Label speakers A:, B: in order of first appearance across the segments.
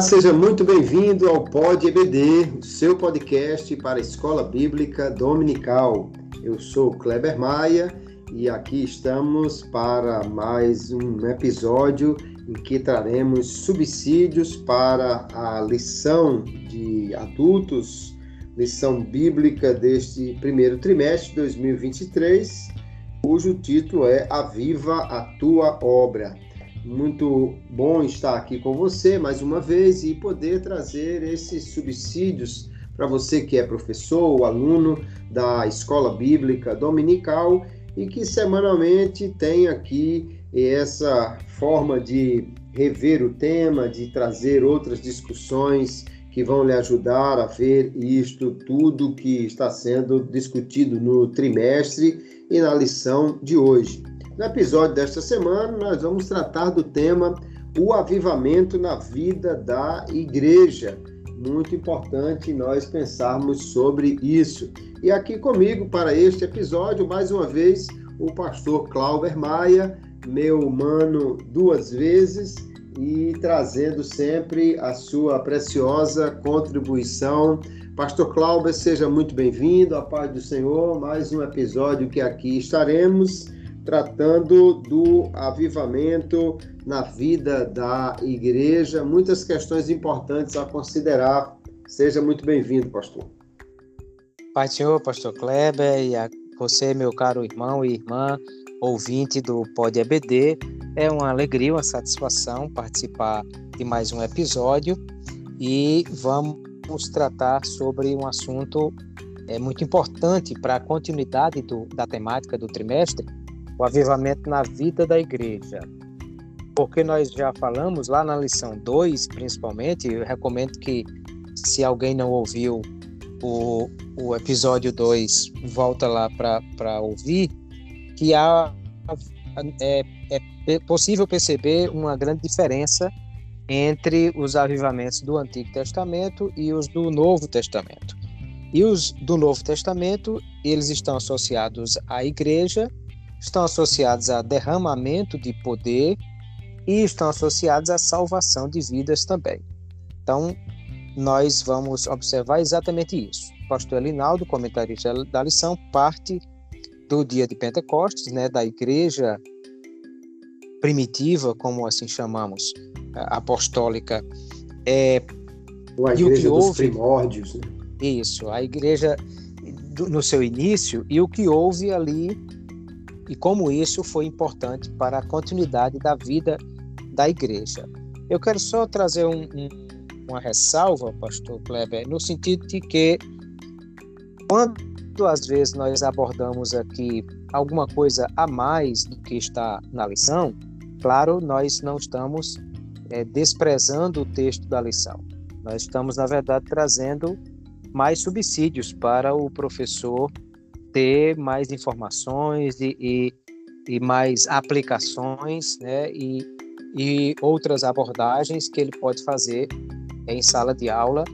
A: Olá, seja muito bem-vindo ao Pod EBD, o seu podcast para a Escola Bíblica Dominical. Eu sou Kleber Maia e aqui estamos para mais um episódio em que traremos subsídios para a lição de adultos, lição bíblica deste primeiro trimestre de 2023, cujo título é Aviva a Tua Obra. Muito bom estar aqui com você mais uma vez e poder trazer esses subsídios para você que é professor ou aluno da escola bíblica dominical e que semanalmente tem aqui essa forma de rever o tema, de trazer outras discussões que vão lhe ajudar a ver isto tudo que está sendo discutido no trimestre e na lição de hoje. No episódio desta semana, nós vamos tratar do tema o avivamento na vida da igreja. Muito importante nós pensarmos sobre isso. E aqui comigo para este episódio, mais uma vez, o pastor Clauber Maia, meu mano duas vezes e trazendo sempre a sua preciosa contribuição. Pastor Clauber, seja muito bem-vindo, a paz do Senhor, mais um episódio que aqui estaremos tratando do avivamento na vida da igreja, muitas questões importantes a considerar. Seja muito bem-vindo, pastor.
B: Pai Senhor, pastor Kleber, e a você, meu caro irmão e irmã, ouvinte do Pod EBD, é uma alegria, uma satisfação participar de mais um episódio e vamos tratar sobre um assunto é, muito importante para a continuidade do, da temática do trimestre, o avivamento na vida da igreja. Porque nós já falamos lá na lição 2, principalmente, eu recomendo que se alguém não ouviu o, o episódio 2, volta lá para ouvir, que há, é, é possível perceber uma grande diferença entre os avivamentos do Antigo Testamento e os do Novo Testamento. E os do Novo Testamento, eles estão associados à igreja estão associados a derramamento de poder e estão associados à salvação de vidas também. Então, nós vamos observar exatamente isso. O pastor Elinaldo, comentarista da lição, parte do dia de Pentecostes, né, da igreja primitiva, como assim chamamos, apostólica,
A: é, Ou a igreja dos houve, primórdios. Né?
B: Isso, a igreja do, no seu início, e o que houve ali e como isso foi importante para a continuidade da vida da igreja. Eu quero só trazer um, um, uma ressalva, pastor Kleber, no sentido de que quando às vezes nós abordamos aqui alguma coisa a mais do que está na lição, claro, nós não estamos é, desprezando o texto da lição. Nós estamos, na verdade, trazendo mais subsídios para o professor ter mais informações e, e, e mais aplicações, né? E, e outras abordagens que ele pode fazer em sala de aula,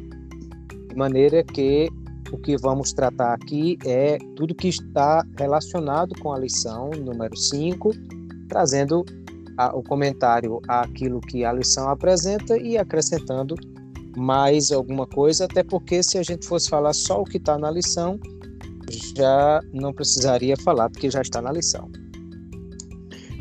B: de maneira que o que vamos tratar aqui é tudo que está relacionado com a lição número 5, trazendo a, o comentário àquilo que a lição apresenta e acrescentando mais alguma coisa, até porque se a gente fosse falar só o que está na lição, já não precisaria falar, porque já está na lição.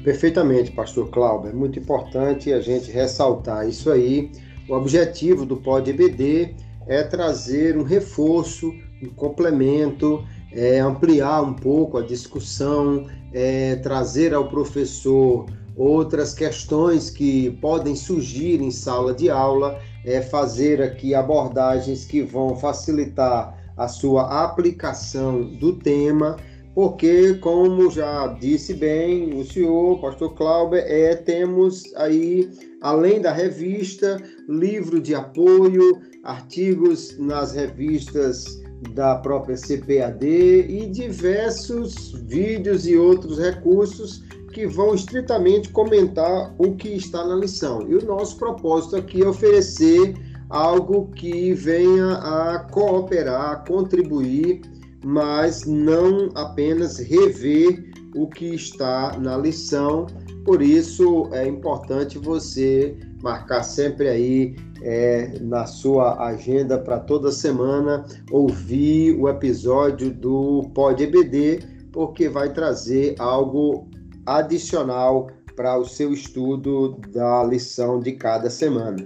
A: Perfeitamente, pastor Cláudio. É muito importante a gente ressaltar isso aí. O objetivo do Pod EBD é trazer um reforço, um complemento, é, ampliar um pouco a discussão, é, trazer ao professor outras questões que podem surgir em sala de aula, é, fazer aqui abordagens que vão facilitar a sua aplicação do tema, porque, como já disse bem o senhor, pastor Cláudio, é, temos aí, além da revista, livro de apoio, artigos nas revistas da própria CPAD e diversos vídeos e outros recursos que vão estritamente comentar o que está na lição. E o nosso propósito aqui é oferecer algo que venha a cooperar, a contribuir, mas não apenas rever o que está na lição. Por isso é importante você marcar sempre aí é, na sua agenda para toda semana ouvir o episódio do Pod EBD, porque vai trazer algo adicional para o seu estudo da lição de cada semana.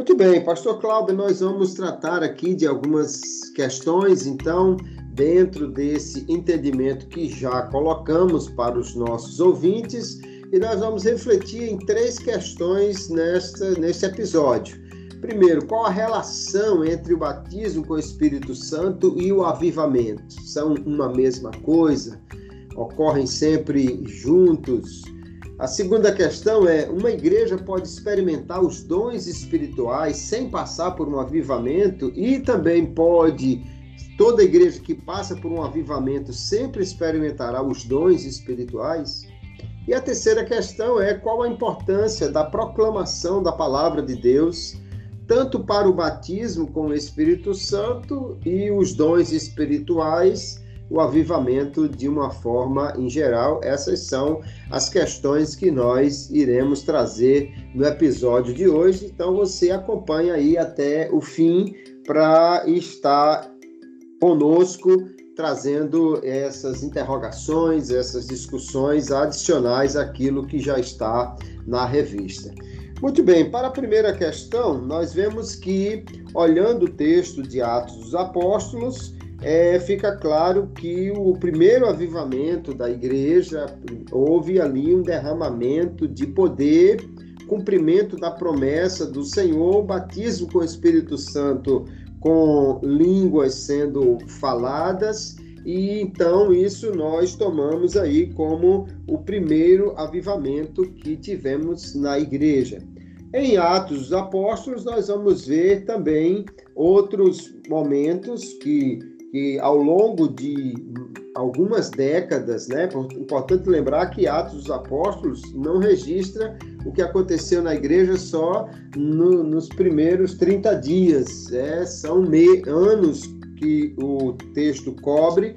A: Muito bem, Pastor Cláudio, nós vamos tratar aqui de algumas questões, então, dentro desse entendimento que já colocamos para os nossos ouvintes, e nós vamos refletir em três questões nesta, neste episódio. Primeiro, qual a relação entre o batismo com o Espírito Santo e o avivamento? São uma mesma coisa? Ocorrem sempre juntos? A segunda questão é: uma igreja pode experimentar os dons espirituais sem passar por um avivamento e também pode toda igreja que passa por um avivamento sempre experimentará os dons espirituais? E a terceira questão é qual a importância da proclamação da palavra de Deus, tanto para o batismo com o Espírito Santo e os dons espirituais o avivamento de uma forma em geral. Essas são as questões que nós iremos trazer no episódio de hoje. Então você acompanha aí até o fim para estar conosco trazendo essas interrogações, essas discussões adicionais àquilo que já está na revista. Muito bem, para a primeira questão, nós vemos que, olhando o texto de Atos dos Apóstolos, é, fica claro que o primeiro avivamento da igreja houve ali um derramamento de poder, cumprimento da promessa do Senhor, batismo com o Espírito Santo com línguas sendo faladas, e então isso nós tomamos aí como o primeiro avivamento que tivemos na igreja. Em Atos dos Apóstolos, nós vamos ver também outros momentos que que ao longo de algumas décadas, né, importante lembrar que Atos dos Apóstolos não registra o que aconteceu na igreja só no, nos primeiros 30 dias, é, são me, anos que o texto cobre.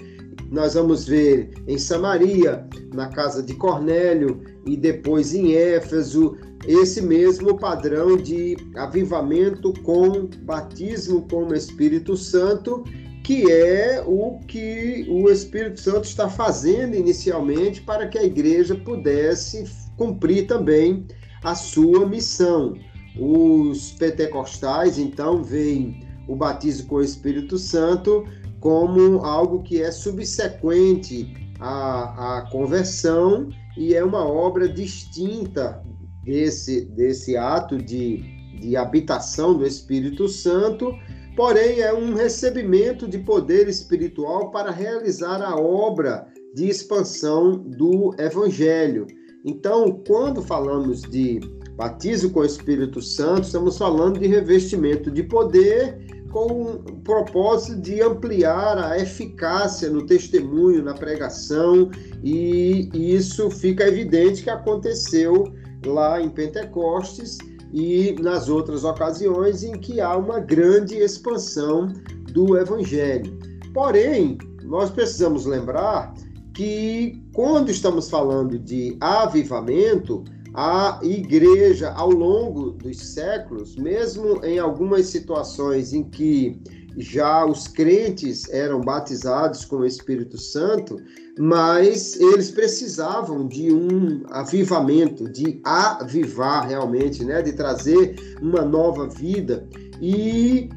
A: Nós vamos ver em Samaria, na casa de Cornélio e depois em Éfeso, esse mesmo padrão de avivamento com batismo com o Espírito Santo que é o que o Espírito Santo está fazendo inicialmente para que a igreja pudesse cumprir também a sua missão. Os pentecostais, então, veem o batismo com o Espírito Santo como algo que é subsequente à, à conversão e é uma obra distinta desse, desse ato de, de habitação do Espírito Santo porém é um recebimento de poder espiritual para realizar a obra de expansão do Evangelho. Então, quando falamos de batismo com o Espírito Santo, estamos falando de revestimento de poder com o propósito de ampliar a eficácia no testemunho, na pregação, e isso fica evidente que aconteceu lá em Pentecostes e nas outras ocasiões em que há uma grande expansão do evangelho. Porém, nós precisamos lembrar que quando estamos falando de avivamento, a igreja ao longo dos séculos, mesmo em algumas situações em que já os crentes eram batizados com o Espírito Santo, mas eles precisavam de um avivamento, de avivar realmente, né, de trazer uma nova vida. E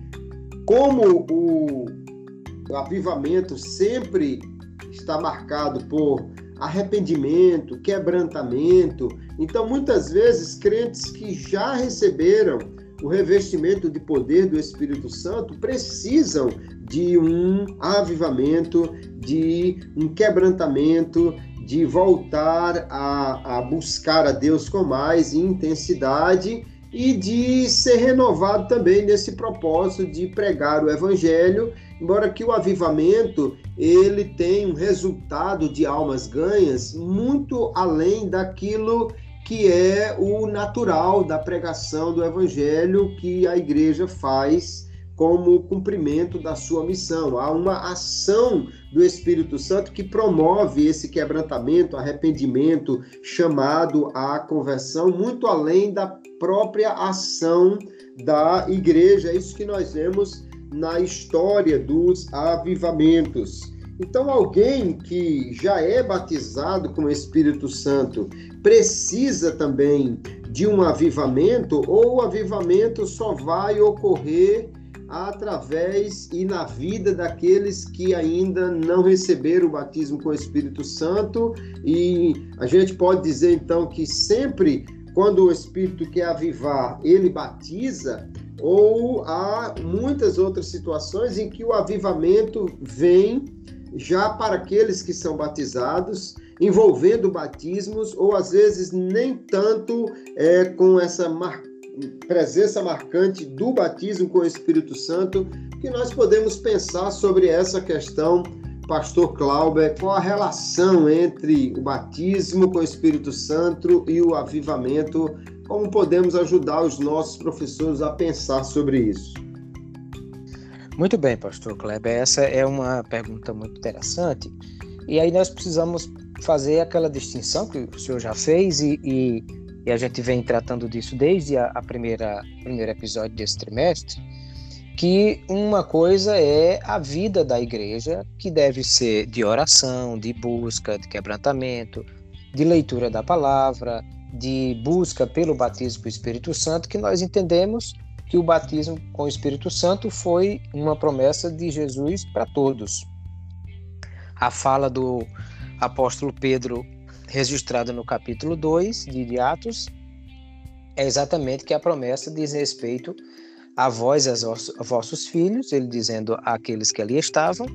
A: como o avivamento sempre está marcado por arrependimento, quebrantamento, então muitas vezes crentes que já receberam o revestimento de poder do Espírito Santo precisam de um avivamento, de um quebrantamento, de voltar a, a buscar a Deus com mais intensidade e de ser renovado também nesse propósito de pregar o evangelho, embora que o avivamento ele tem um resultado de almas ganhas muito além daquilo que é o natural da pregação do evangelho que a igreja faz como cumprimento da sua missão. Há uma ação do Espírito Santo que promove esse quebrantamento, arrependimento, chamado à conversão, muito além da própria ação da igreja. É isso que nós vemos na história dos avivamentos. Então, alguém que já é batizado com o Espírito Santo precisa também de um avivamento, ou o avivamento só vai ocorrer através e na vida daqueles que ainda não receberam o batismo com o Espírito Santo. E a gente pode dizer então que sempre quando o Espírito quer avivar, ele batiza, ou há muitas outras situações em que o avivamento vem já para aqueles que são batizados, envolvendo batismos, ou às vezes nem tanto é, com essa mar... presença marcante do batismo com o Espírito Santo, que nós podemos pensar sobre essa questão, Pastor Clauber, qual a relação entre o batismo com o Espírito Santo e o avivamento como podemos ajudar os nossos professores a pensar sobre isso?
B: Muito bem, pastor Kleber. Essa é uma pergunta muito interessante. E aí nós precisamos fazer aquela distinção que o senhor já fez e, e, e a gente vem tratando disso desde a, a primeira primeiro episódio desse trimestre, que uma coisa é a vida da igreja, que deve ser de oração, de busca, de quebrantamento, de leitura da palavra, de busca pelo batismo com o Espírito Santo, que nós entendemos que o batismo com o Espírito Santo foi uma promessa de Jesus para todos. A fala do apóstolo Pedro, registrada no capítulo 2 de Atos, é exatamente que a promessa diz respeito a vós, a vossos filhos, ele dizendo àqueles que ali estavam,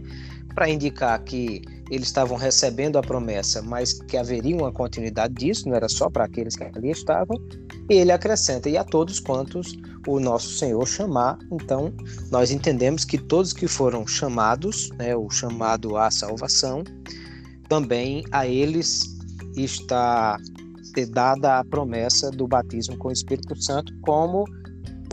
B: para indicar que eles estavam recebendo a promessa, mas que haveria uma continuidade disso, não era só para aqueles que ali estavam. E ele acrescenta: e a todos quantos o nosso Senhor chamar. Então, nós entendemos que todos que foram chamados, né, o chamado à salvação, também a eles está dada a promessa do batismo com o Espírito Santo, como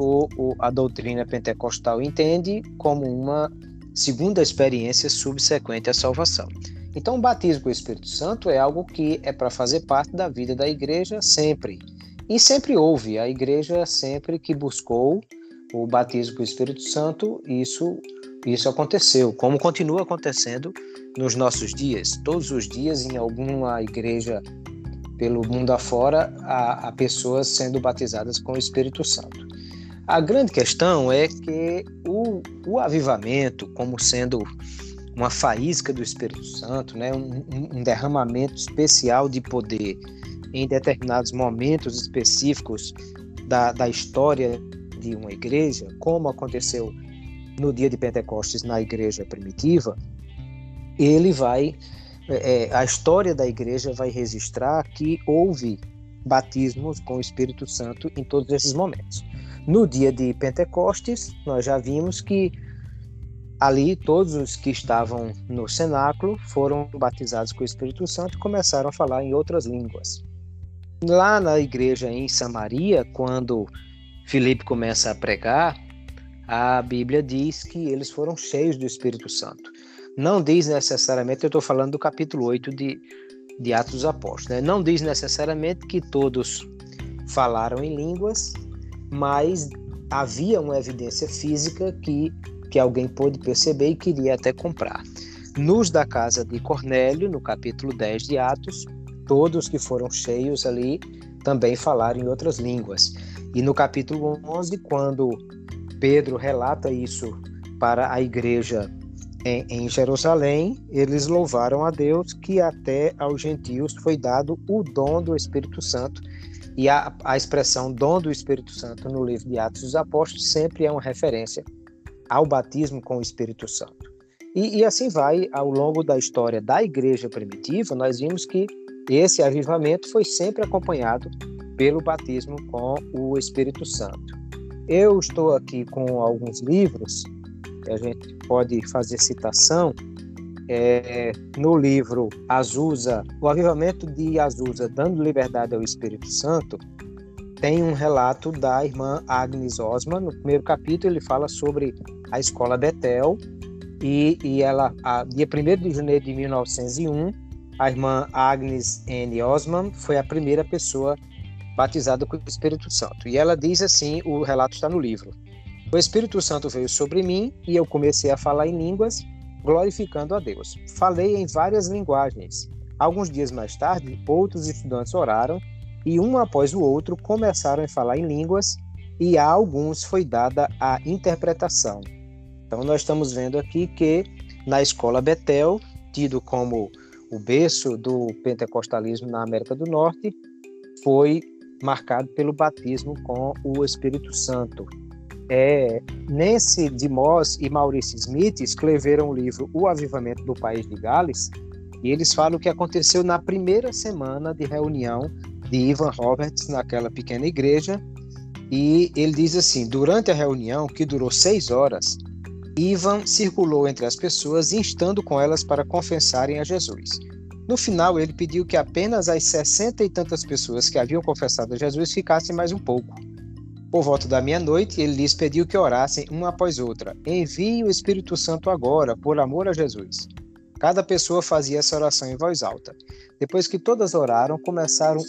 B: o, o, a doutrina pentecostal entende como uma segunda experiência subsequente à salvação. Então, o batismo com o Espírito Santo é algo que é para fazer parte da vida da igreja sempre. E sempre houve, a igreja sempre que buscou o batismo com o Espírito Santo, isso isso aconteceu, como continua acontecendo nos nossos dias. Todos os dias, em alguma igreja pelo mundo afora, há, há pessoas sendo batizadas com o Espírito Santo. A grande questão é que o, o avivamento, como sendo uma faísca do Espírito Santo, né, um, um derramamento especial de poder em determinados momentos específicos da, da história de uma igreja, como aconteceu no dia de Pentecostes na igreja primitiva, ele vai, é, é a história da igreja vai registrar que houve batismos com o Espírito Santo em todos esses momentos. No dia de Pentecostes, nós já vimos que ali todos os que estavam no cenáculo foram batizados com o Espírito Santo e começaram a falar em outras línguas. Lá na igreja em Samaria, quando Filipe começa a pregar, a Bíblia diz que eles foram cheios do Espírito Santo. Não diz necessariamente, eu estou falando do capítulo 8 de, de Atos dos Apóstolos, né? não diz necessariamente que todos falaram em línguas, mas havia uma evidência física que, que alguém pôde perceber e queria até comprar. Nos da casa de Cornélio, no capítulo 10 de Atos, todos que foram cheios ali também falaram em outras línguas. E no capítulo 11, quando Pedro relata isso para a igreja em, em, Jerusalém, eles louvaram a Deus que até aos gentios foi dado o dom do Espírito Santo e a, a expressão dom do Espírito Santo no livro de Atos dos Apóstolos sempre é uma referência ao batismo com o Espírito Santo. E, e assim vai, ao longo da história da igreja primitiva, nós vimos que esse avivamento foi sempre acompanhado pelo batismo com o Espírito Santo. Eu estou aqui com alguns livros que a gente pode fazer citação é, no livro Azusa, o avivamento de Azusa, dando liberdade ao Espírito Santo, tem um relato da irmã Agnes Osman. No primeiro capítulo, ele fala sobre a escola Betel. E, e ela, a, dia 1 de janeiro de 1901, a irmã Agnes N. Osman foi a primeira pessoa batizada com o Espírito Santo. E ela diz assim: o relato está no livro. O Espírito Santo veio sobre mim e eu comecei a falar em línguas, glorificando a Deus. Falei em várias linguagens. Alguns dias mais tarde, outros estudantes oraram e um após o outro começaram a falar em línguas e a alguns foi dada a interpretação. Então nós estamos vendo aqui que na escola Betel, tido como o berço do pentecostalismo na América do Norte, foi marcado pelo batismo com o Espírito Santo. É, Nancy de Moss e Maurice Smith escreveram o livro O Avivamento do País de Gales, e eles falam o que aconteceu na primeira semana de reunião de Ivan Roberts naquela pequena igreja. E ele diz assim: durante a reunião, que durou seis horas, Ivan circulou entre as pessoas, instando com elas para confessarem a Jesus. No final, ele pediu que apenas as sessenta e tantas pessoas que haviam confessado a Jesus ficassem mais um pouco. Por volta da meia-noite, ele lhes pediu que orassem uma após outra. Envie o Espírito Santo agora, por amor a Jesus. Cada pessoa fazia essa oração em voz alta. Depois que todas oraram, começaram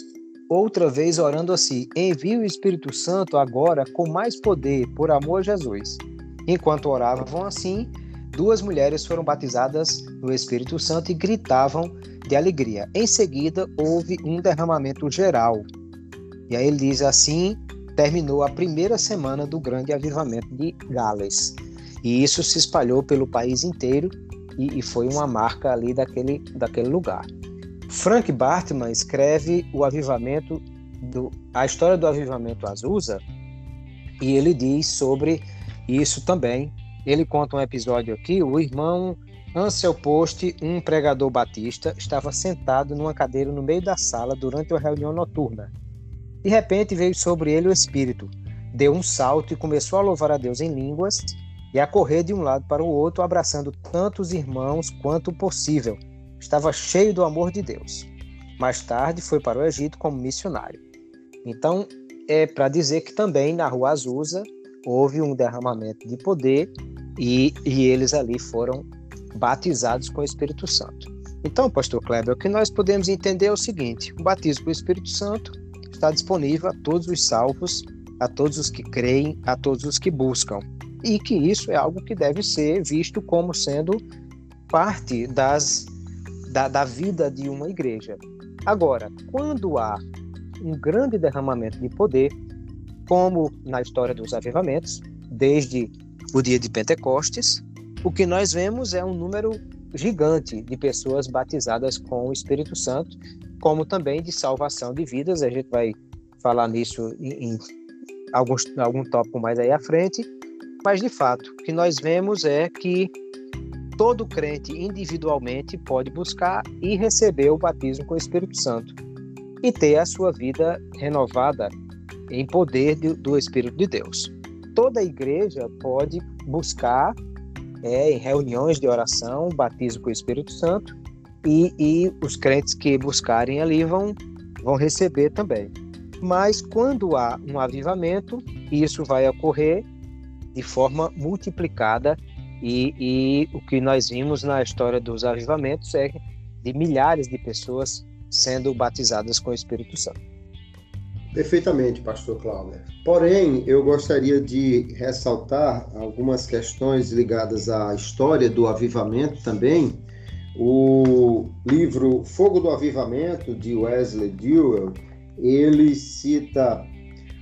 B: outra vez orando assim: Envie o Espírito Santo agora com mais poder, por amor a Jesus. Enquanto oravam assim, duas mulheres foram batizadas no Espírito Santo e gritavam de alegria. Em seguida, houve um derramamento geral. E aí ele diz assim: terminou a primeira semana do grande avivamento de Gales. E isso se espalhou pelo país inteiro e, e foi uma marca ali daquele, daquele lugar. Frank Bartman escreve o avivamento do, a história do avivamento Azusa e ele diz sobre isso também. Ele conta um episódio aqui, o irmão Ansel Post, um pregador batista, estava sentado numa cadeira no meio da sala durante uma reunião noturna. De repente veio sobre ele o Espírito. Deu um salto e começou a louvar a Deus em línguas e a correr de um lado para o outro, abraçando tanto os irmãos quanto possível. Estava cheio do amor de Deus. Mais tarde foi para o Egito como missionário. Então, é para dizer que também na Rua Azusa houve um derramamento de poder e, e eles ali foram batizados com o Espírito Santo. Então, pastor Kleber, o que nós podemos entender é o seguinte: o batismo com o Espírito Santo está disponível a todos os salvos, a todos os que creem, a todos os que buscam. E que isso é algo que deve ser visto como sendo parte das, da, da vida de uma igreja. Agora, quando há um grande derramamento de poder, como na história dos avivamentos, desde o dia de Pentecostes, o que nós vemos é um número gigante de pessoas batizadas com o Espírito Santo, como também de salvação de vidas. A gente vai falar nisso em, em alguns, algum tópico mais aí à frente. Mas, de fato, o que nós vemos é que todo crente individualmente pode buscar e receber o batismo com o Espírito Santo e ter a sua vida renovada em poder de, do Espírito de Deus. Toda igreja pode buscar é, em reuniões de oração, batismo com o Espírito Santo, e, e os crentes que buscarem ali vão, vão receber também. Mas quando há um avivamento, isso vai ocorrer de forma multiplicada e, e, o que nós vimos na história dos avivamentos é de milhares de pessoas sendo batizadas com o Espírito Santo.
A: Perfeitamente, pastor Cláudio. Porém, eu gostaria de ressaltar algumas questões ligadas à história do avivamento também, o livro Fogo do Avivamento, de Wesley Dewell, ele cita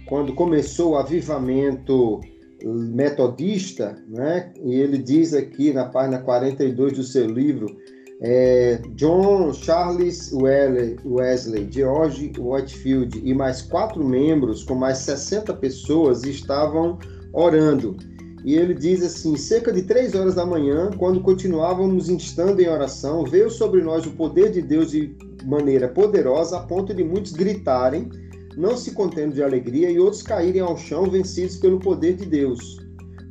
A: quando começou o avivamento metodista, né? e ele diz aqui na página 42 do seu livro, é, John Charles Wesley, George Whitefield e mais quatro membros, com mais 60 pessoas, estavam orando e ele diz assim: cerca de três horas da manhã, quando continuávamos instando em oração, veio sobre nós o poder de Deus de maneira poderosa, a ponto de muitos gritarem, não se contendo de alegria, e outros caírem ao chão, vencidos pelo poder de Deus.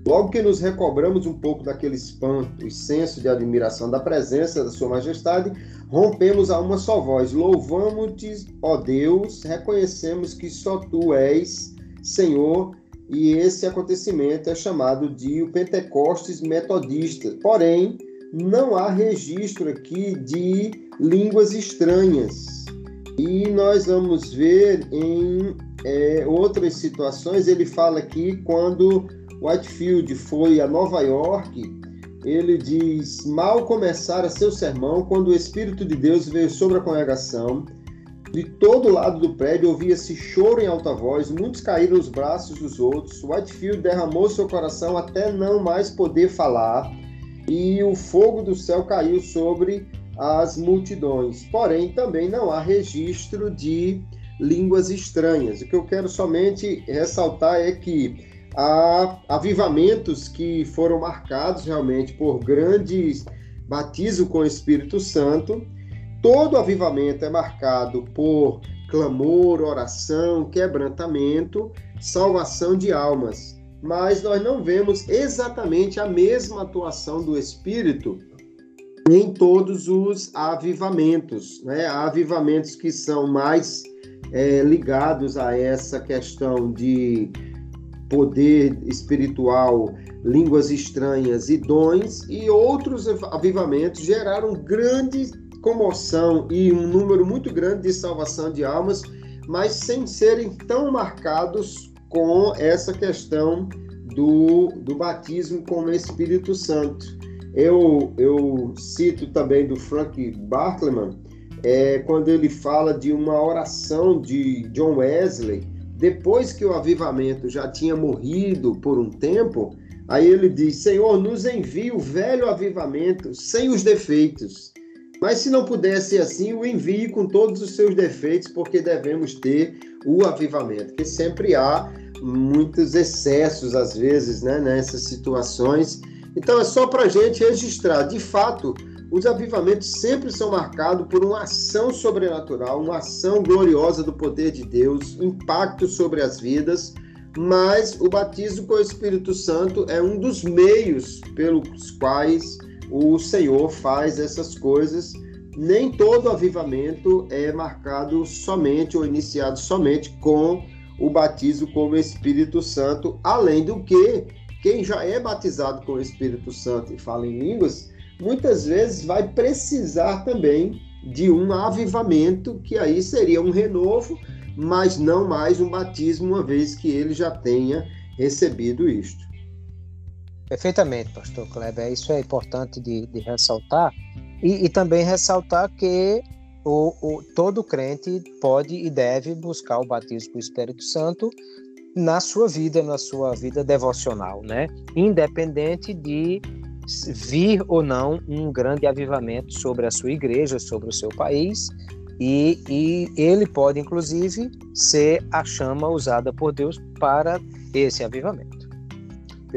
A: Logo que nos recobramos um pouco daquele espanto e senso de admiração da presença da Sua Majestade, rompemos a uma só voz: Louvamos-te, ó Deus, reconhecemos que só Tu és Senhor, e esse acontecimento é chamado de o Pentecostes Metodista. Porém, não há registro aqui de línguas estranhas. E nós vamos ver em é, outras situações, ele fala aqui quando Whitefield foi a Nova York, ele diz: Mal começara seu sermão, quando o Espírito de Deus veio sobre a congregação, de todo lado do prédio ouvia-se choro em alta voz, muitos caíram nos braços dos outros. Whitefield derramou seu coração até não mais poder falar, e o fogo do céu caiu sobre as multidões. Porém, também não há registro de línguas estranhas. O que eu quero somente ressaltar é que há avivamentos que foram marcados realmente por grandes batismo com o Espírito Santo. Todo avivamento é marcado por clamor, oração, quebrantamento, salvação de almas. Mas nós não vemos exatamente a mesma atuação do Espírito em todos os avivamentos. Né? Há avivamentos que são mais é, ligados a essa questão de poder espiritual, línguas estranhas e dons, e outros avivamentos geraram grande comoção e um número muito grande de salvação de almas, mas sem serem tão marcados com essa questão do, do batismo com o Espírito Santo. Eu, eu cito também do Frank Bartleman, é, quando ele fala de uma oração de John Wesley, depois que o avivamento já tinha morrido por um tempo, aí ele diz: Senhor, nos envie o velho avivamento sem os defeitos. Mas se não pudesse assim, o envie com todos os seus defeitos, porque devemos ter o avivamento, que sempre há muitos excessos às vezes, né, nessas situações. Então é só para a gente registrar, de fato, os avivamentos sempre são marcados por uma ação sobrenatural, uma ação gloriosa do poder de Deus, impacto sobre as vidas, mas o batismo com o Espírito Santo é um dos meios pelos quais o Senhor faz essas coisas. Nem todo avivamento é marcado somente ou iniciado somente com o batismo com o Espírito Santo, além do que quem já é batizado com o Espírito Santo e fala em línguas, muitas vezes vai precisar também de um avivamento, que aí seria um renovo, mas não mais um batismo, uma vez que ele já tenha recebido isto.
B: Perfeitamente, pastor Kleber. Isso é importante de, de ressaltar. E, e, também ressaltar que o, o, todo crente pode e deve buscar o batismo com o Espírito Santo na sua vida, na sua vida devocional, né? Independente de vir ou não um grande avivamento sobre a sua igreja, sobre o seu país, e, e ele pode, inclusive, ser a chama usada por Deus para esse avivamento.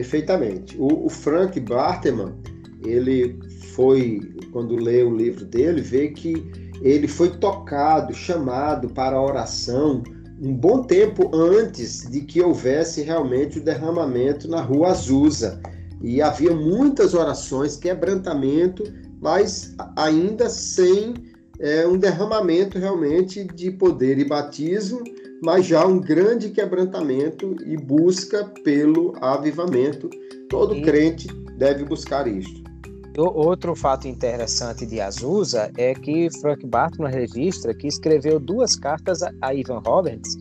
A: Perfeitamente. O, o Frank Barteman, ele foi, quando lê o livro dele, vê que ele foi tocado, chamado para a oração um bom tempo antes de que houvesse realmente o derramamento na rua Azusa. E havia muitas orações, quebrantamento, mas ainda sem é, um derramamento realmente de poder e batismo, mas já um grande quebrantamento e busca pelo avivamento. Todo e... crente deve buscar isto.
B: Outro fato interessante de Azusa é que Frank Bartman registra que escreveu duas cartas a Ivan Roberts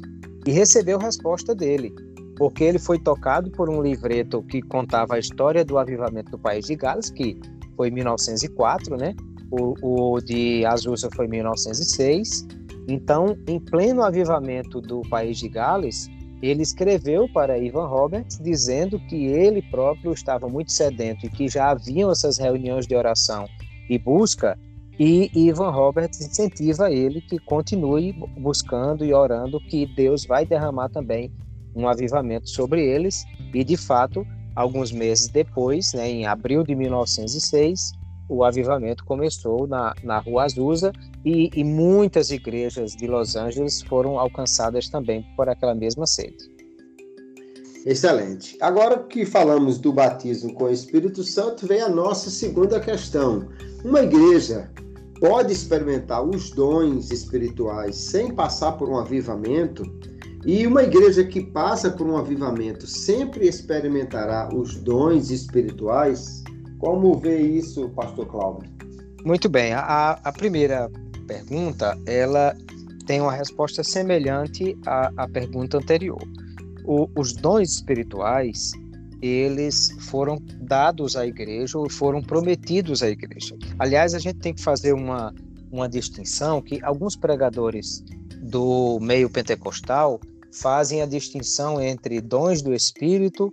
B: e recebeu resposta dele porque ele foi tocado por um livreto que contava a história do avivamento do país de Gales, que foi em 1904, né? O, o de Azusa foi em 1906. Então, em pleno avivamento do país de Gales, ele escreveu para Ivan Roberts dizendo que ele próprio estava muito sedento e que já haviam essas reuniões de oração e busca, e Ivan Roberts incentiva ele que continue buscando e orando que Deus vai derramar também um avivamento sobre eles. E, de fato, alguns meses depois, né, em abril de 1906, o avivamento começou na, na Rua Azusa e, e muitas igrejas de Los Angeles foram alcançadas também por aquela mesma sede.
A: Excelente. Agora que falamos do batismo com o Espírito Santo, vem a nossa segunda questão. Uma igreja pode experimentar os dons espirituais sem passar por um avivamento? E uma igreja que passa por um avivamento sempre experimentará os dons espirituais? Como vê isso, pastor Cláudio?
B: Muito bem. A, a primeira pergunta, ela tem uma resposta semelhante à, à pergunta anterior. O, os dons espirituais, eles foram dados à igreja ou foram prometidos à igreja. Aliás, a gente tem que fazer uma, uma distinção que alguns pregadores do meio pentecostal fazem a distinção entre dons do Espírito,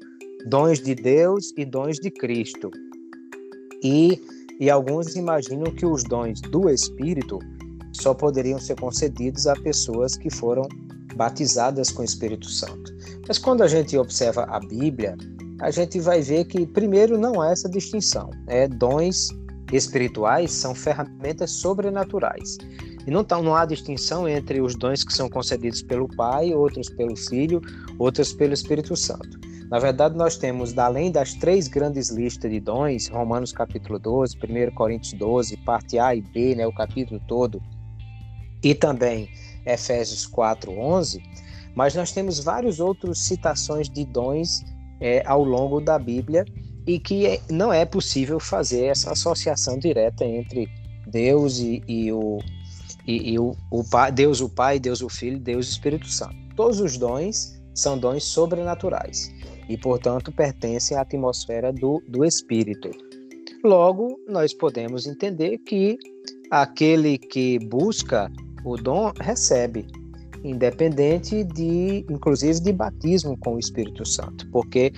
B: dons de Deus e dons de Cristo. E, e alguns imaginam que os dons do Espírito só poderiam ser concedidos a pessoas que foram batizadas com o Espírito Santo. Mas quando a gente observa a Bíblia, a gente vai ver que, primeiro, não há essa distinção. É, dons espirituais são ferramentas sobrenaturais. E não, tá, não há distinção entre os dons que são concedidos pelo Pai, outros pelo Filho, outros pelo Espírito Santo. Na verdade, nós temos, além das três grandes listas de dons, Romanos capítulo 12, 1 Coríntios 12, parte A e B, né, o capítulo todo, e também Efésios 4, 11, mas nós temos vários outros citações de dons é, ao longo da Bíblia e que é, não é possível fazer essa associação direta entre Deus e, e o, e, e o, o pai, Deus o Pai, Deus o Filho, Deus o Espírito Santo. Todos os dons são dons sobrenaturais e, portanto, pertencem à atmosfera do, do Espírito. Logo, nós podemos entender que aquele que busca o dom recebe, independente de, inclusive, de batismo com o Espírito Santo, porque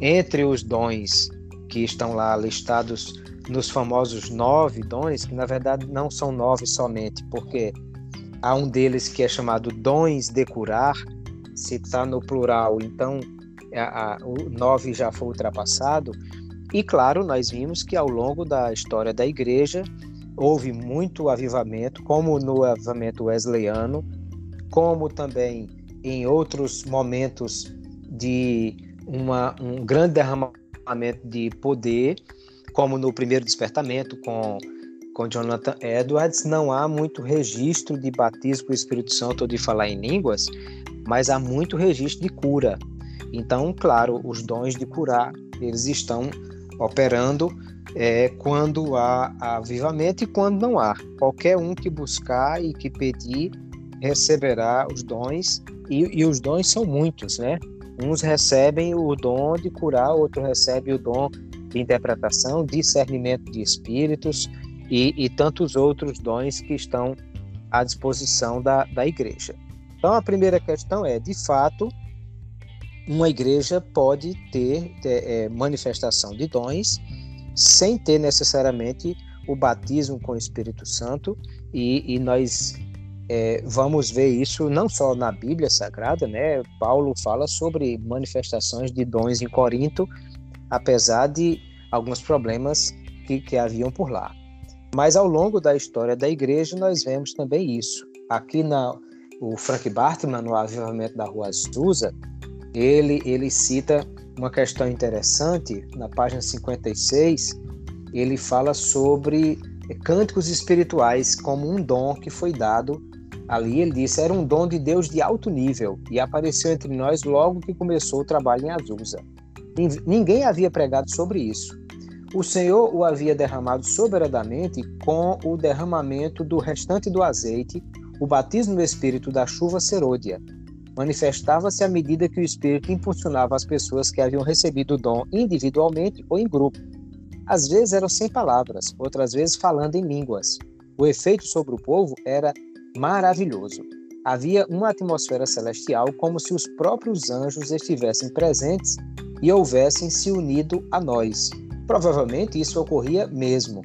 B: entre os dons que estão lá listados nos famosos nove dons, que na verdade não são nove somente, porque há um deles que é chamado dons de curar, se está no plural, então a, a, o nove já foi ultrapassado. E claro, nós vimos que ao longo da história da igreja houve muito avivamento, como no avivamento wesleyano, como também em outros momentos de uma, um grande derramamento de poder como no primeiro despertamento com, com Jonathan Edwards, não há muito registro de batismo com o Espírito Santo ou de falar em línguas, mas há muito registro de cura. Então, claro, os dons de curar, eles estão operando é, quando há avivamento e quando não há. Qualquer um que buscar e que pedir receberá os dons, e, e os dons são muitos, né? Uns recebem o dom de curar, outro recebe o dom de interpretação, discernimento de espíritos e, e tantos outros dons que estão à disposição da, da igreja. Então, a primeira questão é: de fato, uma igreja pode ter é, manifestação de dons sem ter necessariamente o batismo com o Espírito Santo, e, e nós é, vamos ver isso não só na Bíblia Sagrada, né? Paulo fala sobre manifestações de dons em Corinto, apesar de alguns problemas que, que haviam por lá. Mas ao longo da história da igreja, nós vemos também isso. Aqui na o Frank Bartman, no Avivamento da Rua Azusa, ele, ele cita uma questão interessante, na página 56, ele fala sobre cânticos espirituais como um dom que foi dado ali. Ele disse era um dom de Deus de alto nível e apareceu entre nós logo que começou o trabalho em Azusa. Ninguém havia pregado sobre isso. O Senhor o havia derramado soberanamente com o derramamento do restante do azeite, o batismo do Espírito da chuva serôdia. Manifestava-se à medida que o Espírito impulsionava as pessoas que haviam recebido o dom individualmente ou em grupo. Às vezes eram sem palavras, outras vezes falando em línguas. O efeito sobre o povo era maravilhoso. Havia uma atmosfera celestial como se os próprios anjos estivessem presentes e houvessem se unido a nós. Provavelmente isso ocorria mesmo.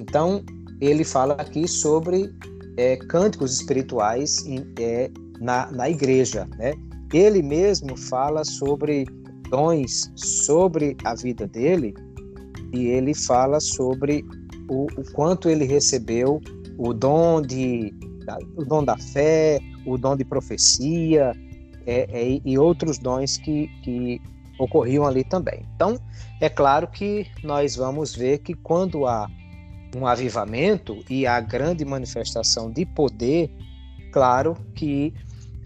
B: Então, ele fala aqui sobre é, cânticos espirituais é, na, na igreja. Né? Ele mesmo fala sobre dons sobre a vida dele e ele fala sobre o, o quanto ele recebeu o dom de o dom da fé, o dom de profecia, é, é, e outros dons que, que ocorriam ali também. Então, é claro que nós vamos ver que quando há um avivamento e a grande manifestação de poder, claro que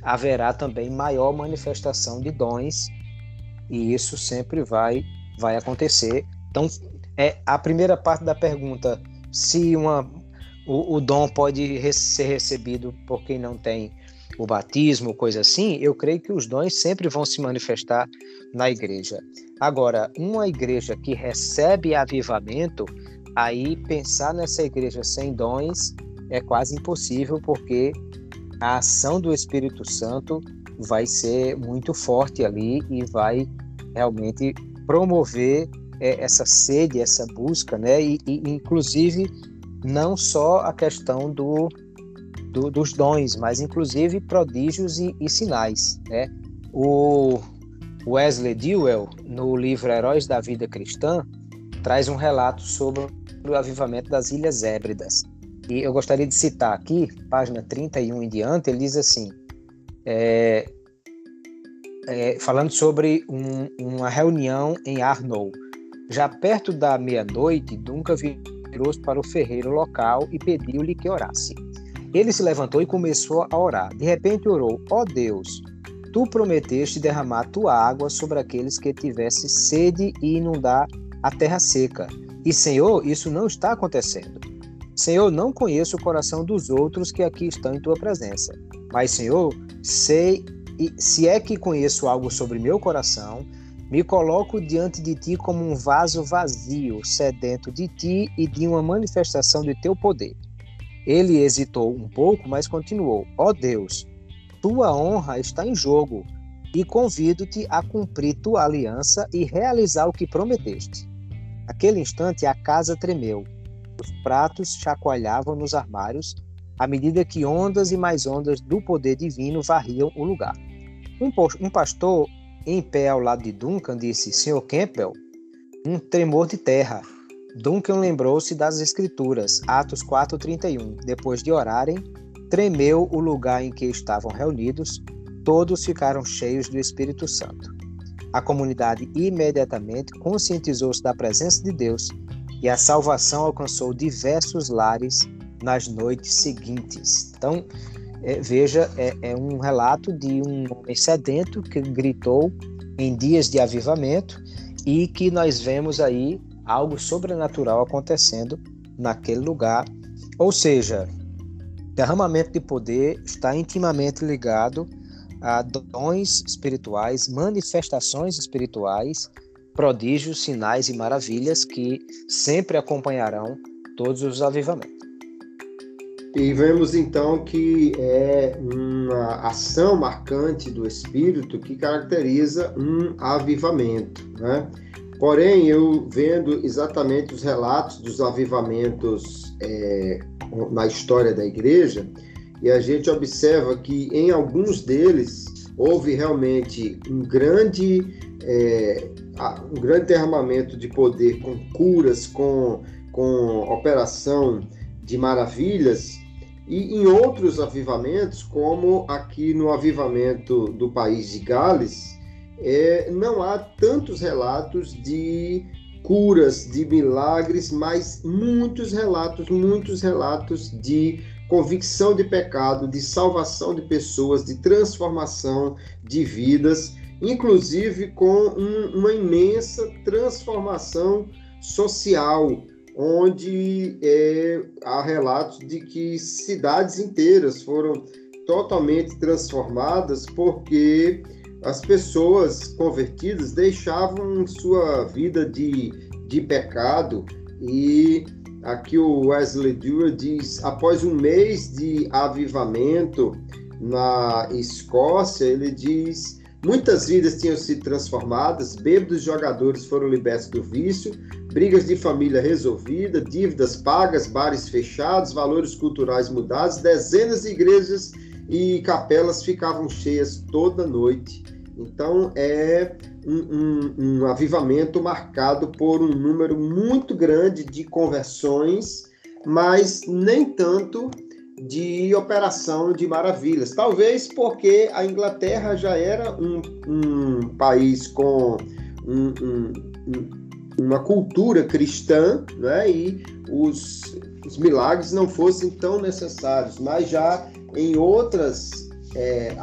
B: haverá também maior manifestação de dons e isso sempre vai vai acontecer. Então, é a primeira parte da pergunta, se uma o, o dom pode ser recebido por quem não tem o batismo, coisa assim, eu creio que os dons sempre vão se manifestar na igreja. Agora, uma igreja que recebe avivamento, aí pensar nessa igreja sem dons é quase impossível, porque a ação do Espírito Santo vai ser muito forte ali e vai realmente promover é, essa sede, essa busca, né? E, e, inclusive não só a questão do, do, dos dons, mas inclusive prodígios e, e sinais, né? O Wesley Dewell, no livro Heróis da Vida Cristã, traz um relato sobre o avivamento das Ilhas Hébridas. E eu gostaria de citar aqui, página 31 em diante, ele diz assim: é, é, falando sobre um, uma reunião em Arnold. Já perto da meia-noite, Duncan virou-se para o ferreiro local e pediu-lhe que orasse. Ele se levantou e começou a orar. De repente orou: Ó oh Deus, tu prometeste derramar tua água sobre aqueles que tivessem sede e inundar a terra seca. E, Senhor, isso não está acontecendo. Senhor, não conheço o coração dos outros que aqui estão em tua presença. Mas, Senhor, sei e se é que conheço algo sobre meu coração, me coloco diante de ti como um vaso vazio, sedento de ti e de uma manifestação de teu poder. Ele hesitou um pouco, mas continuou: Ó oh Deus, tua honra está em jogo e convido-te a cumprir tua aliança e realizar o que prometeste. Naquele instante a casa tremeu, os pratos chacoalhavam nos armários à medida que ondas e mais ondas do poder divino varriam o lugar. Um, pastor em pé ao lado de Duncan disse: Senhor Campbell, um tremor de terra. Duncan lembrou-se das Escrituras, Atos 4,31. Depois de orarem, tremeu o lugar em que estavam reunidos, todos ficaram cheios do Espírito Santo. A comunidade imediatamente conscientizou-se da presença de Deus e a salvação alcançou diversos lares nas noites seguintes. Então, é, veja, é, é, um relato de um homem sedento que gritou em dias de avivamento e que nós vemos aí algo sobrenatural acontecendo naquele lugar. Ou seja, derramamento de poder está intimamente ligado a dons espirituais, manifestações espirituais, prodígios, sinais e maravilhas que sempre acompanharão todos os avivamentos.
A: E vemos então que é uma ação marcante do Espírito que caracteriza um avivamento. Né? Porém, eu vendo exatamente os relatos dos avivamentos é, na história da igreja, e a gente observa que em alguns deles houve realmente um grande, é, um grande derramamento de poder com curas, com, com operação de maravilhas, e em outros avivamentos, como aqui no avivamento do país de Gales, é, não há tantos relatos de curas, de milagres, mas muitos relatos, muitos relatos de convicção de pecado, de salvação de pessoas, de transformação de vidas, inclusive com um, uma imensa transformação social, onde é, há relatos de que cidades inteiras foram totalmente transformadas porque as pessoas convertidas deixavam sua vida de, de pecado. E aqui o Wesley Dewar diz após um mês de avivamento na Escócia ele diz Muitas vidas tinham sido transformadas, bêbados jogadores foram libertos do vício, brigas de família resolvidas, dívidas pagas, bares fechados, valores culturais mudados, dezenas de igrejas e capelas ficavam cheias toda noite. Então é um, um, um avivamento marcado por um número muito grande de conversões, mas nem tanto de operação de maravilhas. Talvez porque a Inglaterra já era um, um país com um, um, uma cultura cristã, né? e os, os milagres não fossem tão necessários, mas já em outras, é,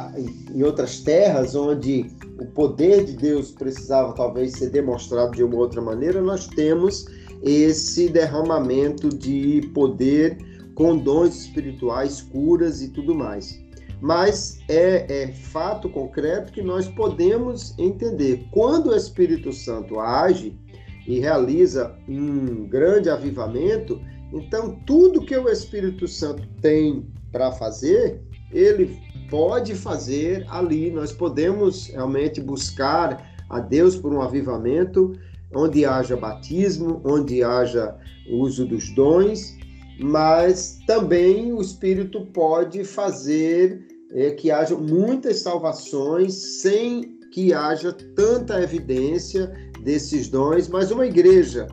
A: em outras terras onde o poder de Deus precisava talvez ser demonstrado de uma outra maneira, nós temos esse derramamento de poder com dons espirituais, curas e tudo mais. Mas é, é fato concreto que nós podemos entender quando o Espírito Santo age e realiza um grande avivamento, então tudo que o Espírito Santo tem para fazer, ele pode fazer ali. Nós podemos realmente buscar a Deus por um avivamento, onde haja batismo, onde haja uso dos dons, mas também o Espírito pode fazer é, que haja muitas salvações sem que haja tanta evidência desses dons, mas uma igreja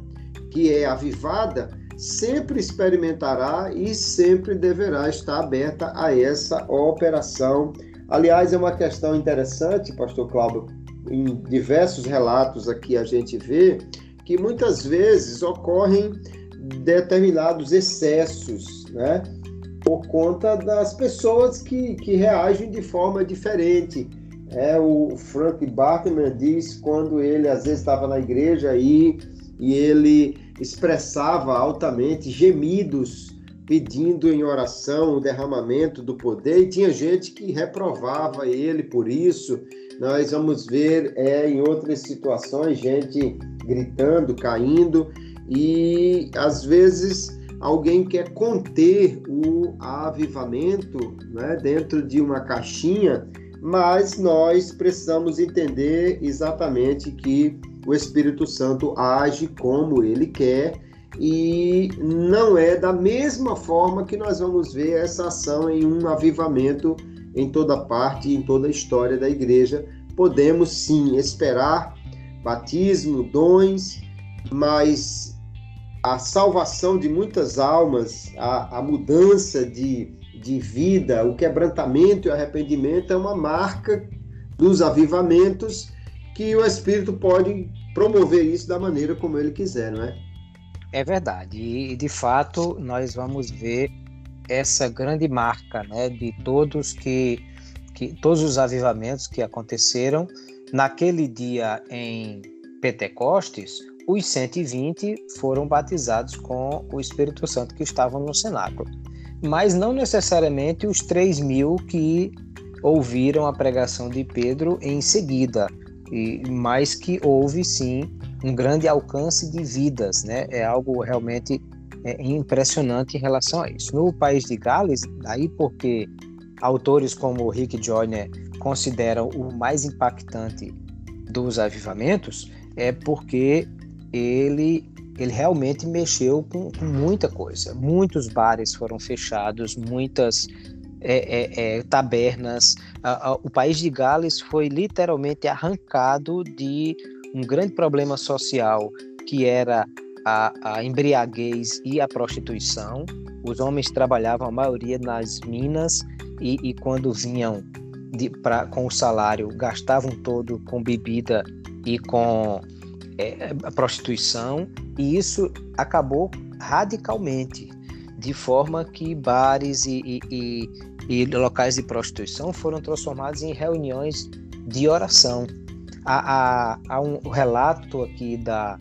A: que é avivada sempre experimentará e sempre deverá estar aberta a essa operação. Aliás, é uma questão interessante, pastor Cláudio, em diversos relatos aqui a gente vê que muitas vezes ocorrem determinados excessos, né? Por conta das pessoas que, que reagem de forma diferente. É, o Frank Bartman diz quando ele às vezes estava na igreja e, e ele expressava altamente gemidos pedindo em oração o derramamento do poder, e tinha gente que reprovava ele por isso. Nós vamos ver é, em outras situações gente gritando, caindo, e às vezes alguém quer conter o avivamento né, dentro de uma caixinha, mas nós precisamos entender exatamente que o Espírito Santo age como ele quer e não é da mesma forma que nós vamos ver essa ação em um avivamento em toda parte, em toda a história da igreja. Podemos sim esperar batismo, dons, mas a salvação de muitas almas, a, a mudança de, de vida, o quebrantamento e o arrependimento é uma marca dos avivamentos que o Espírito pode promover isso da maneira como ele quiser, não é?
B: É verdade. E de fato nós vamos ver essa grande marca, né, de todos que, que todos os avivamentos que aconteceram naquele dia em Pentecostes, os 120 foram batizados com o Espírito Santo que estavam no cenáculo. Mas não necessariamente os 3 mil que ouviram a pregação de Pedro em seguida e mais que houve sim um grande alcance de vidas, né? É algo realmente é, impressionante em relação a isso. No país de Gales, daí porque autores como Rick Joyner consideram o mais impactante dos avivamentos, é porque ele ele realmente mexeu com, com muita coisa. Muitos bares foram fechados, muitas é, é, é, tabernas. o país de Gales foi literalmente arrancado de um grande problema social que era a, a embriaguez e a prostituição. Os homens trabalhavam a maioria nas minas e, e quando vinham de, pra, com o salário gastavam todo com bebida e com é, a prostituição e isso acabou radicalmente de forma que bares e, e, e, e locais de prostituição foram transformados em reuniões de oração. Há, há, há um relato aqui da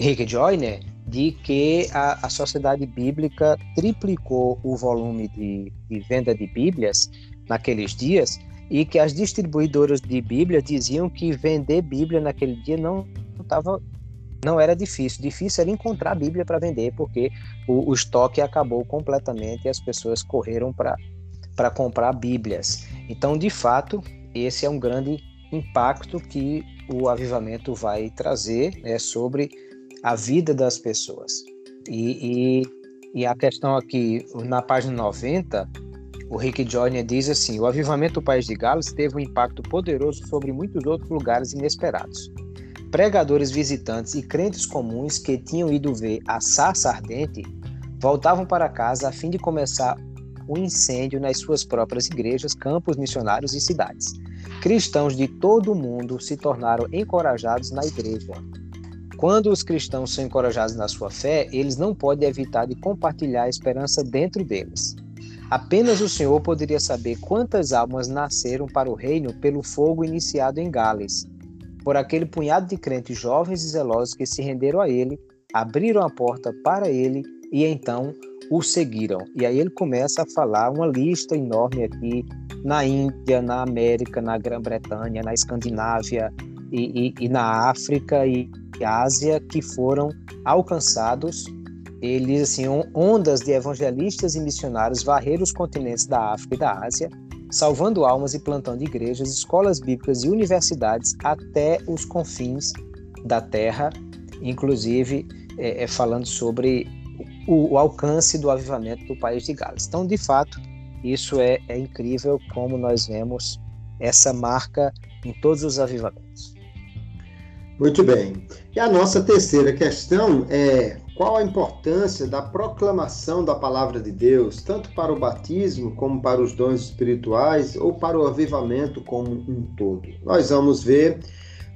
B: Rick Joyner de que a, a Sociedade Bíblica triplicou o volume de, de venda de Bíblias naqueles dias e que as distribuidoras de Bíblia diziam que vender Bíblia naquele dia não estava não era difícil. Difícil era encontrar a Bíblia para vender, porque o, o, estoque acabou completamente e as pessoas correram para comprar Bíblias. Então, de fato, esse é um grande impacto que o avivamento vai trazer né, sobre a vida das pessoas. E, e, e, a questão aqui, na página 90, o Rick Joyner diz assim: o avivamento do País de Gales teve um impacto poderoso sobre muitos outros lugares inesperados pregadores visitantes e crentes comuns que tinham ido ver a sarça ardente voltavam para casa a fim de começar o incêndio nas suas próprias igrejas, campos missionários e cidades. Cristãos de todo o mundo se tornaram encorajados na igreja. Quando os cristãos são encorajados na sua fé, eles não podem evitar de compartilhar a esperança dentro deles. Apenas o Senhor poderia saber quantas almas nasceram para o reino pelo fogo iniciado em Gales, por aquele punhado de crentes jovens e zelosos que se renderam a ele, abriram a porta para ele e então o seguiram. E aí ele começa a falar uma lista enorme aqui na Índia, na América, na Grã-Bretanha, na Escandinávia e, e, e na África e Ásia que foram alcançados. Eles, assim, ondas de evangelistas e missionários varreram os continentes da África e da Ásia, salvando almas e plantando igrejas, escolas bíblicas e universidades até os confins da terra, inclusive é, é, falando sobre o, o, alcance do avivamento do país de Gales. Então, de fato, isso é, é incrível como nós vemos essa marca em todos os avivamentos.
A: Muito bem. E a nossa terceira questão é qual a importância da proclamação da palavra de Deus, tanto para o batismo como para os dons espirituais ou para o avivamento como um todo? Nós vamos ver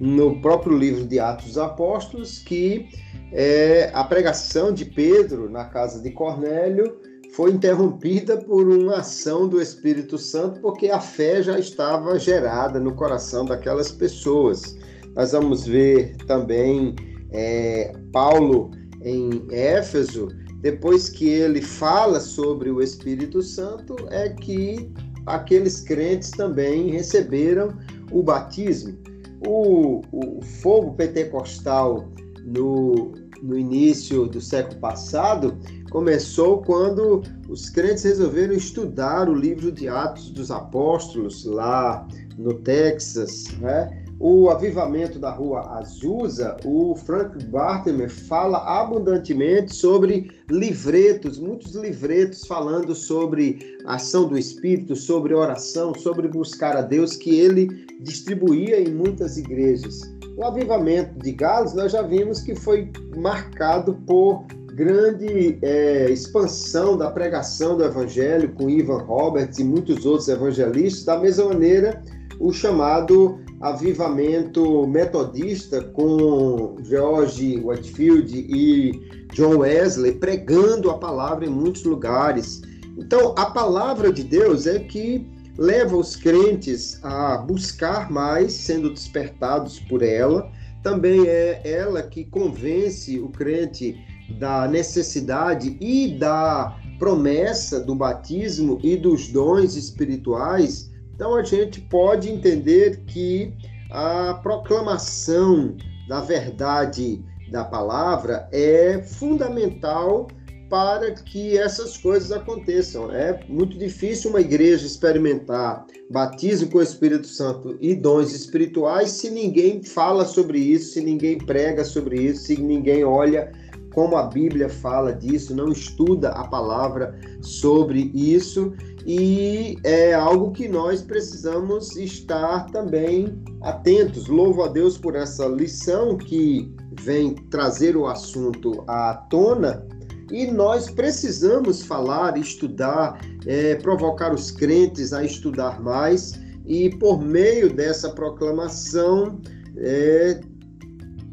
A: no próprio livro de Atos dos Apóstolos que é, a pregação de Pedro na casa de Cornélio foi interrompida por uma ação do Espírito Santo, porque a fé já estava gerada no coração daquelas pessoas. Nós vamos ver também é, Paulo em Éfeso, depois que ele fala sobre o Espírito Santo, é que aqueles crentes também receberam o batismo. O, o fogo pentecostal no, no início do século passado começou quando os crentes resolveram estudar o livro de Atos dos Apóstolos lá no Texas, né? O avivamento da rua Azusa, o Frank Bartemer fala abundantemente sobre livretos, muitos livretos falando sobre ação do Espírito, sobre oração, sobre buscar a Deus, que ele distribuía em muitas igrejas. O avivamento de Gales, nós já vimos que foi marcado por grande é, expansão da pregação do evangelho com Ivan Roberts e muitos outros evangelistas, da mesma maneira o chamado avivamento metodista com George Whitefield e John Wesley pregando a palavra em muitos lugares. Então, a palavra de Deus é que leva os crentes a buscar mais, sendo despertados por ela. Também é ela que convence o crente da necessidade e da promessa do batismo e dos dons espirituais então a gente pode entender que a proclamação da verdade da palavra é fundamental para que essas coisas aconteçam. É muito difícil uma igreja experimentar batismo com o Espírito Santo e dons espirituais se ninguém fala sobre isso, se ninguém prega sobre isso, se ninguém olha como a Bíblia fala disso, não estuda a palavra sobre isso e é algo que nós precisamos estar também atentos. Louvo a Deus por essa lição que vem trazer o assunto à tona. E nós precisamos falar, estudar, é, provocar os crentes a estudar mais e, por meio dessa proclamação, é,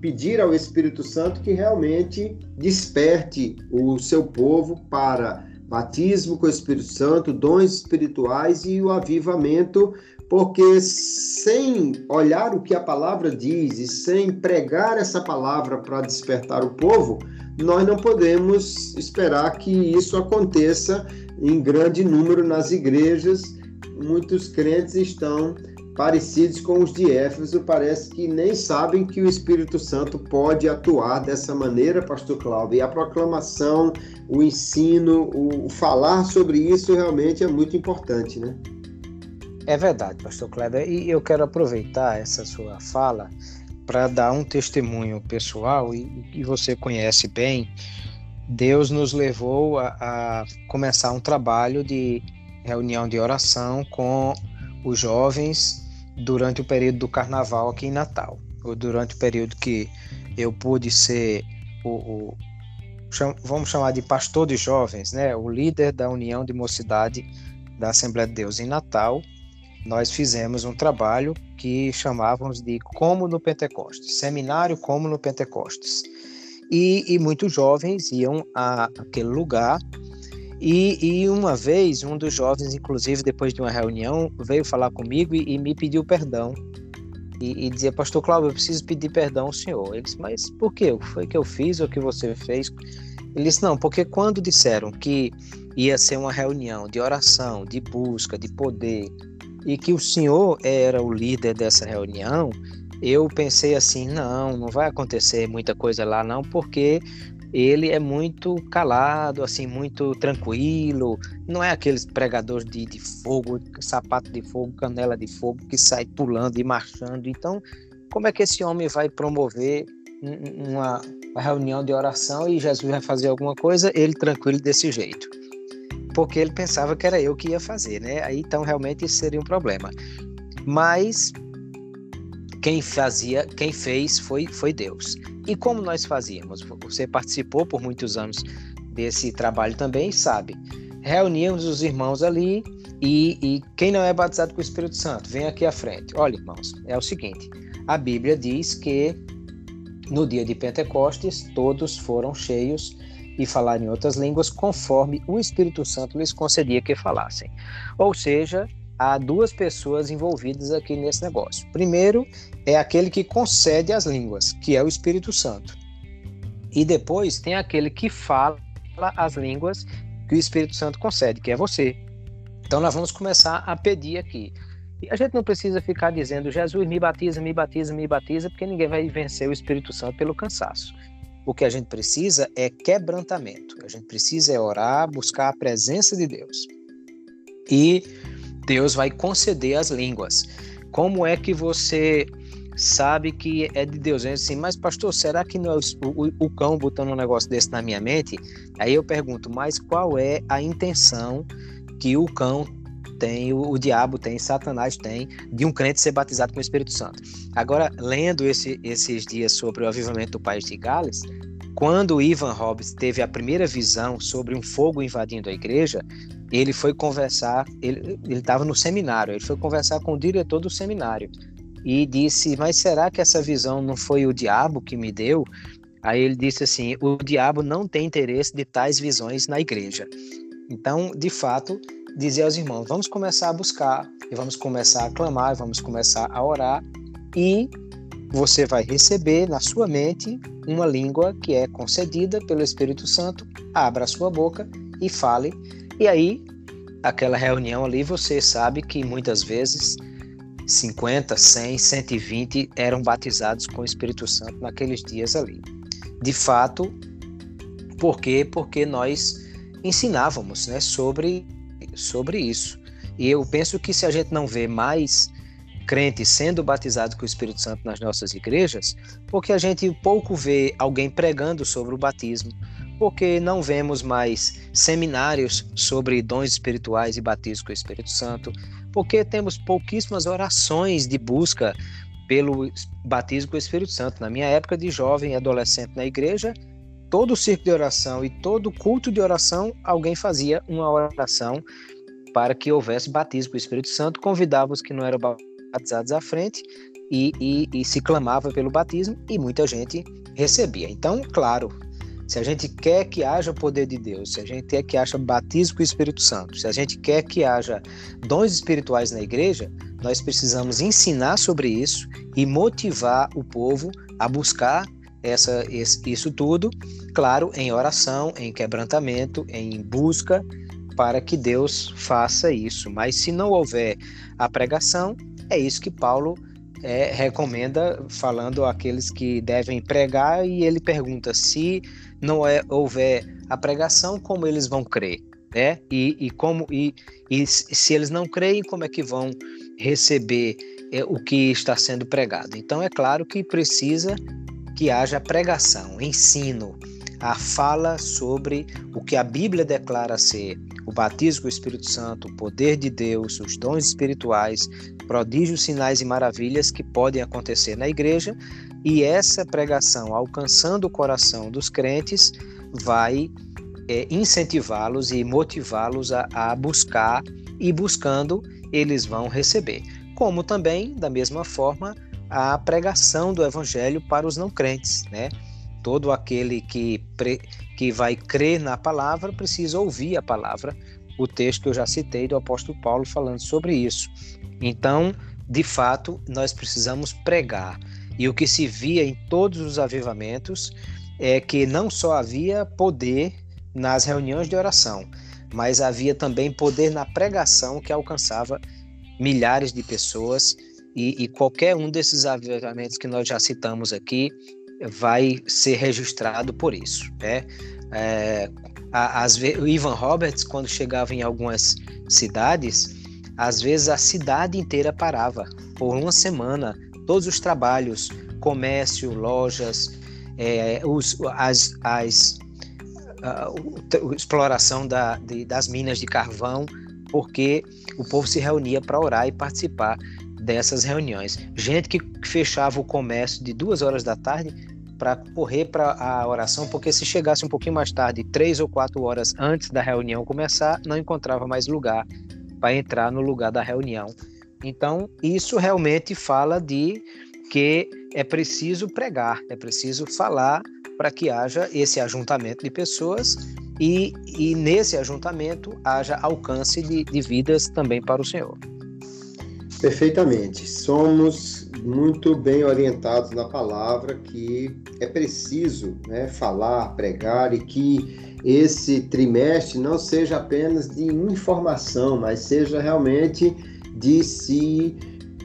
A: pedir ao Espírito Santo que realmente desperte o seu povo para batismo com o Espírito Santo, dons espirituais e o avivamento, porque sem olhar o que a palavra diz e sem pregar essa palavra para despertar o povo, nós não podemos esperar que isso aconteça em grande número nas igrejas. Muitos crentes estão parecidos com os de Éfeso, parece que nem sabem que o Espírito Santo pode atuar dessa maneira, Pastor Cláudio. E a proclamação, o ensino, o falar sobre isso realmente é muito importante, né?
B: É verdade, Pastor Kleber. E eu quero aproveitar essa sua fala para dar um testemunho pessoal e, e você conhece bem. Deus nos levou a, a começar um trabalho de reunião de oração com os jovens durante o período do carnaval aqui em Natal, ou durante o período que eu pude ser o, o, vamos chamar de pastor de jovens, né? O líder da União de Mocidade da Assembleia de Deus em Natal, nós fizemos um trabalho que chamávamos de Como no Pentecostes, seminário Como no Pentecostes. E, e muitos jovens iam a aquele lugar e, e, uma vez, um dos jovens, inclusive, depois de uma reunião, veio falar comigo e, e me pediu perdão. E, e, dizia, Pastor Cláudio, eu preciso pedir perdão ao senhor. Ele disse, mas por quê? O que foi que eu fiz o que você fez? Ele disse, não, porque quando disseram que ia ser uma reunião de oração, de busca, de poder, e que o senhor era o líder dessa reunião, eu pensei assim, não, não vai acontecer muita coisa lá não, porque ele é muito calado, assim, muito tranquilo. Não é aqueles pregadores de, de fogo, sapato de fogo, canela de fogo, que sai pulando e marchando. Então, como é que esse homem vai promover uma, uma reunião de oração e Jesus vai fazer alguma coisa, ele tranquilo desse jeito? Porque ele pensava que era eu que ia fazer, né? Aí então realmente isso seria um problema. Mas quem fazia, quem fez foi, foi Deus. E como nós fazíamos? Você participou por muitos anos desse trabalho também, sabe? Reuníamos os irmãos ali e, e quem não é batizado com o Espírito Santo, vem aqui à frente. Olha, irmãos, é o seguinte: a Bíblia diz que no dia de Pentecostes todos foram cheios e falaram em outras línguas conforme o Espírito Santo lhes concedia que falassem. Ou seja, há duas pessoas envolvidas aqui nesse negócio. Primeiro é aquele que concede as línguas, que é o Espírito Santo. E depois tem aquele que fala as línguas que o Espírito Santo concede, que é você. Então nós vamos começar a pedir aqui. E a gente não precisa ficar dizendo Jesus me batiza, me batiza, me batiza, porque ninguém vai vencer o Espírito Santo pelo cansaço. O que a gente precisa é quebrantamento. A gente precisa é orar, buscar a presença de Deus. E Deus vai conceder as línguas. Como é que você sabe que é de Deus? É assim, mas pastor, será que não é o, o, o, cão botando um negócio desse na minha mente? Aí eu pergunto, mas qual é a intenção que o cão tem, o, o diabo tem, Satanás tem, de um crente ser batizado com o Espírito Santo? Agora, lendo esse, esses dias sobre o avivamento do país de Gales, quando Ivan Hobbes teve a primeira visão sobre um fogo invadindo a igreja, ele foi conversar, ele estava no seminário, ele foi conversar com o diretor do seminário e disse: Mas será que essa visão não foi o diabo que me deu? Aí ele disse assim: O diabo não tem interesse de tais visões na igreja. Então, de fato, dizer aos irmãos: vamos começar a buscar, e vamos começar a clamar, vamos começar a orar, e você vai receber na sua mente uma língua que é concedida pelo Espírito Santo. Abra a sua boca e fale e aí, aquela reunião ali, você sabe que muitas vezes 50, 100, 120 eram batizados com o Espírito Santo naqueles dias ali. De fato, por quê? Porque nós ensinávamos né, sobre, sobre isso. E eu penso que se a gente não vê mais crentes sendo batizados com o Espírito Santo nas nossas igrejas, porque a gente pouco vê alguém pregando sobre o batismo, porque não vemos mais seminários sobre dons espirituais e batismo com o Espírito Santo, porque temos pouquíssimas orações de busca pelo batismo com o Espírito Santo. Na minha época de jovem e adolescente na igreja, todo circo de oração e todo culto de oração, alguém fazia uma oração para que houvesse batismo com o Espírito Santo, convidava os que não eram batizados à frente e, e, e se clamava pelo batismo e muita gente recebia. Então, claro, se a gente quer que haja o poder de Deus, se a gente quer que haja batismo com o Espírito Santo, se a gente quer que haja dons espirituais na igreja, nós precisamos ensinar sobre isso e motivar o povo a buscar essa, isso tudo, claro, em oração, em quebrantamento, em busca, para que Deus faça isso. Mas se não houver a pregação, é isso que Paulo é, recomenda, falando àqueles que devem pregar, e ele pergunta se não é, houver a pregação, como eles vão crer? Né? E, e como e, e se eles não creem, como é que vão receber é, o que está sendo pregado? Então é claro que precisa que haja pregação, ensino, a fala sobre o que a Bíblia declara ser o batismo com o Espírito Santo, o poder de Deus, os dons espirituais, prodígios, sinais e maravilhas que podem acontecer na igreja, e essa pregação, alcançando o coração dos crentes, vai é, incentivá-los e motivá-los a, a buscar, e buscando, eles vão receber. Como também, da mesma forma, a pregação do evangelho para os não crentes, né? Todo aquele que, pre, que vai crer na palavra precisa ouvir a palavra, o texto que eu já citei do apóstolo Paulo falando sobre isso. Então, de fato, nós precisamos pregar. E o que se via em todos os avivamentos é que não só havia poder nas reuniões de oração, mas havia também poder na pregação que alcançava milhares de pessoas. E, e qualquer um desses avivamentos que nós já citamos aqui vai ser registrado por isso. Né? É, as, o Ivan Roberts, quando chegava em algumas cidades, às vezes a cidade inteira parava por uma semana, todos os trabalhos, comércio, lojas, é, os, as, as a, a, exploração da, de, das minas de carvão, porque o povo se reunia para orar e participar dessas reuniões. Gente que fechava o comércio de duas horas da tarde para correr para a oração, porque se chegasse um pouquinho mais tarde, três ou quatro horas antes da reunião começar, não encontrava mais lugar para entrar no lugar da reunião. Então, isso realmente fala de que é preciso pregar, é preciso falar para que haja esse ajuntamento de pessoas e, e nesse ajuntamento haja alcance de, de vidas também para o Senhor.
A: Perfeitamente. Somos muito bem orientados na palavra que é preciso né, falar, pregar e que esse trimestre não seja apenas de informação, mas seja realmente de se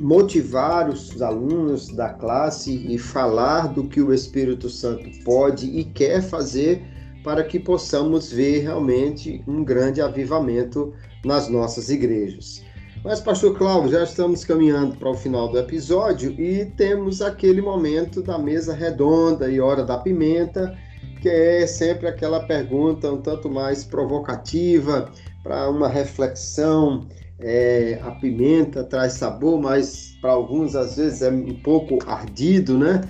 A: motivar os alunos da classe e falar do que o Espírito Santo pode e quer fazer para que possamos ver realmente um grande avivamento nas nossas igrejas. Mas, Pastor Cláudio, já estamos caminhando para o final do episódio e temos aquele momento da mesa redonda e hora da pimenta, que é sempre aquela pergunta um tanto mais provocativa para uma reflexão. É, a pimenta traz sabor, mas para alguns às vezes é um pouco ardido, né?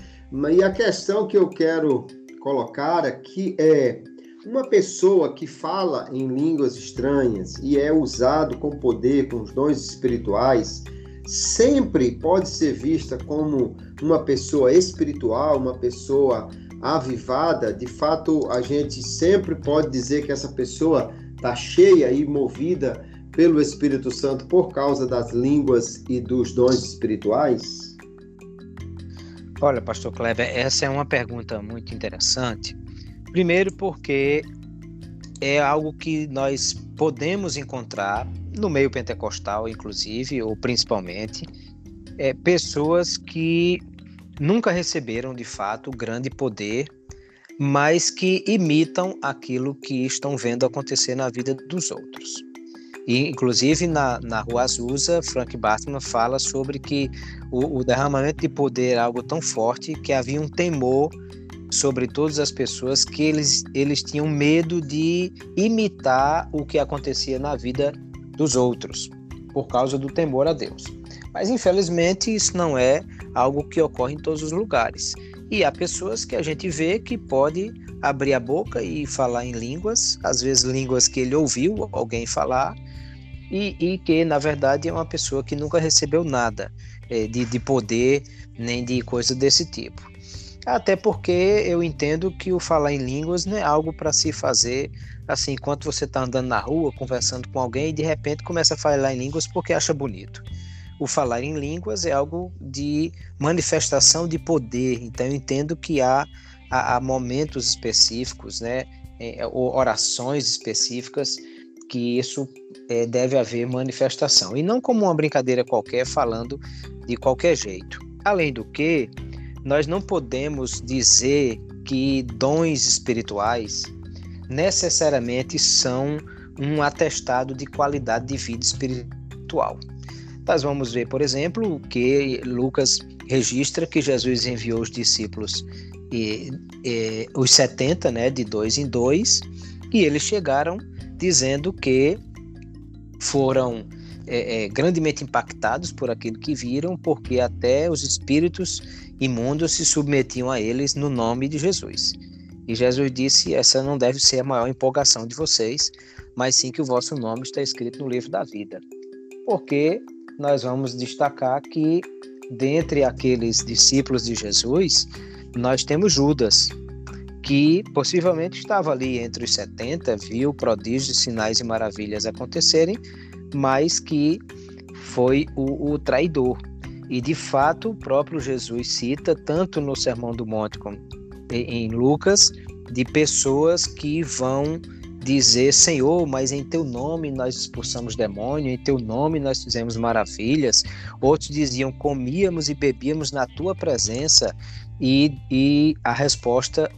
A: E a questão que eu quero colocar aqui é uma pessoa que fala em línguas estranhas e é usado com poder, com os dons espirituais, sempre pode ser vista como uma pessoa espiritual, uma pessoa avivada. De fato, a gente sempre pode dizer que essa pessoa está cheia e movida pelo Espírito Santo por causa das línguas e dos dons espirituais?
B: Olha, Pastor Kleber, essa é uma pergunta muito interessante Primeiro, porque é algo que nós podemos encontrar no meio pentecostal, inclusive, ou principalmente, é, pessoas que nunca receberam de fato grande poder, mas que imitam aquilo que estão vendo acontecer na vida dos outros. E, inclusive, na, na Rua Azusa, Frank Bartman fala sobre que o, o derramamento de poder é algo tão forte que havia um temor sobre todas as pessoas que eles, eles tinham medo de imitar o que acontecia na vida dos outros, por causa do temor a Deus. Mas infelizmente isso não é algo que ocorre em todos os lugares. E há pessoas que a gente vê que pode abrir a boca e falar em línguas, às vezes línguas que ele ouviu alguém falar, e, e que na verdade é uma pessoa que nunca recebeu nada é, de, de poder nem de coisa desse tipo. Até porque eu entendo que o falar em línguas não é algo para se fazer assim, enquanto você está andando na rua, conversando com alguém e de repente começa a falar em línguas porque acha bonito. O falar em línguas é algo de manifestação de poder, então eu entendo que há, há, há momentos específicos, né, é, orações específicas que isso é, deve haver manifestação e não como uma brincadeira qualquer falando de qualquer jeito. Além do que, nós não podemos dizer que dons espirituais necessariamente são um atestado de qualidade de vida espiritual. Nós vamos ver, por exemplo, que Lucas registra que Jesus enviou os discípulos, e, e, os 70, né, de dois em dois, e eles chegaram dizendo que foram é, é, grandemente impactados por aquilo que viram, porque até os espíritos imundos se submetiam a eles no nome de Jesus. E Jesus disse: essa não deve ser a maior empolgação de vocês, mas sim que o vosso nome está escrito no livro da vida. Porque nós vamos destacar que, dentre aqueles discípulos de Jesus, nós temos Judas, que possivelmente estava ali entre os 70, viu prodígios, sinais e maravilhas acontecerem, mas que foi o, o traidor. E de fato, o próprio Jesus cita, tanto no Sermão do Monte como em Lucas, de pessoas que vão dizer: Senhor, mas em teu nome nós expulsamos demônio, em teu nome nós fizemos maravilhas. Outros diziam: comíamos e bebíamos na tua presença. E, e a resposta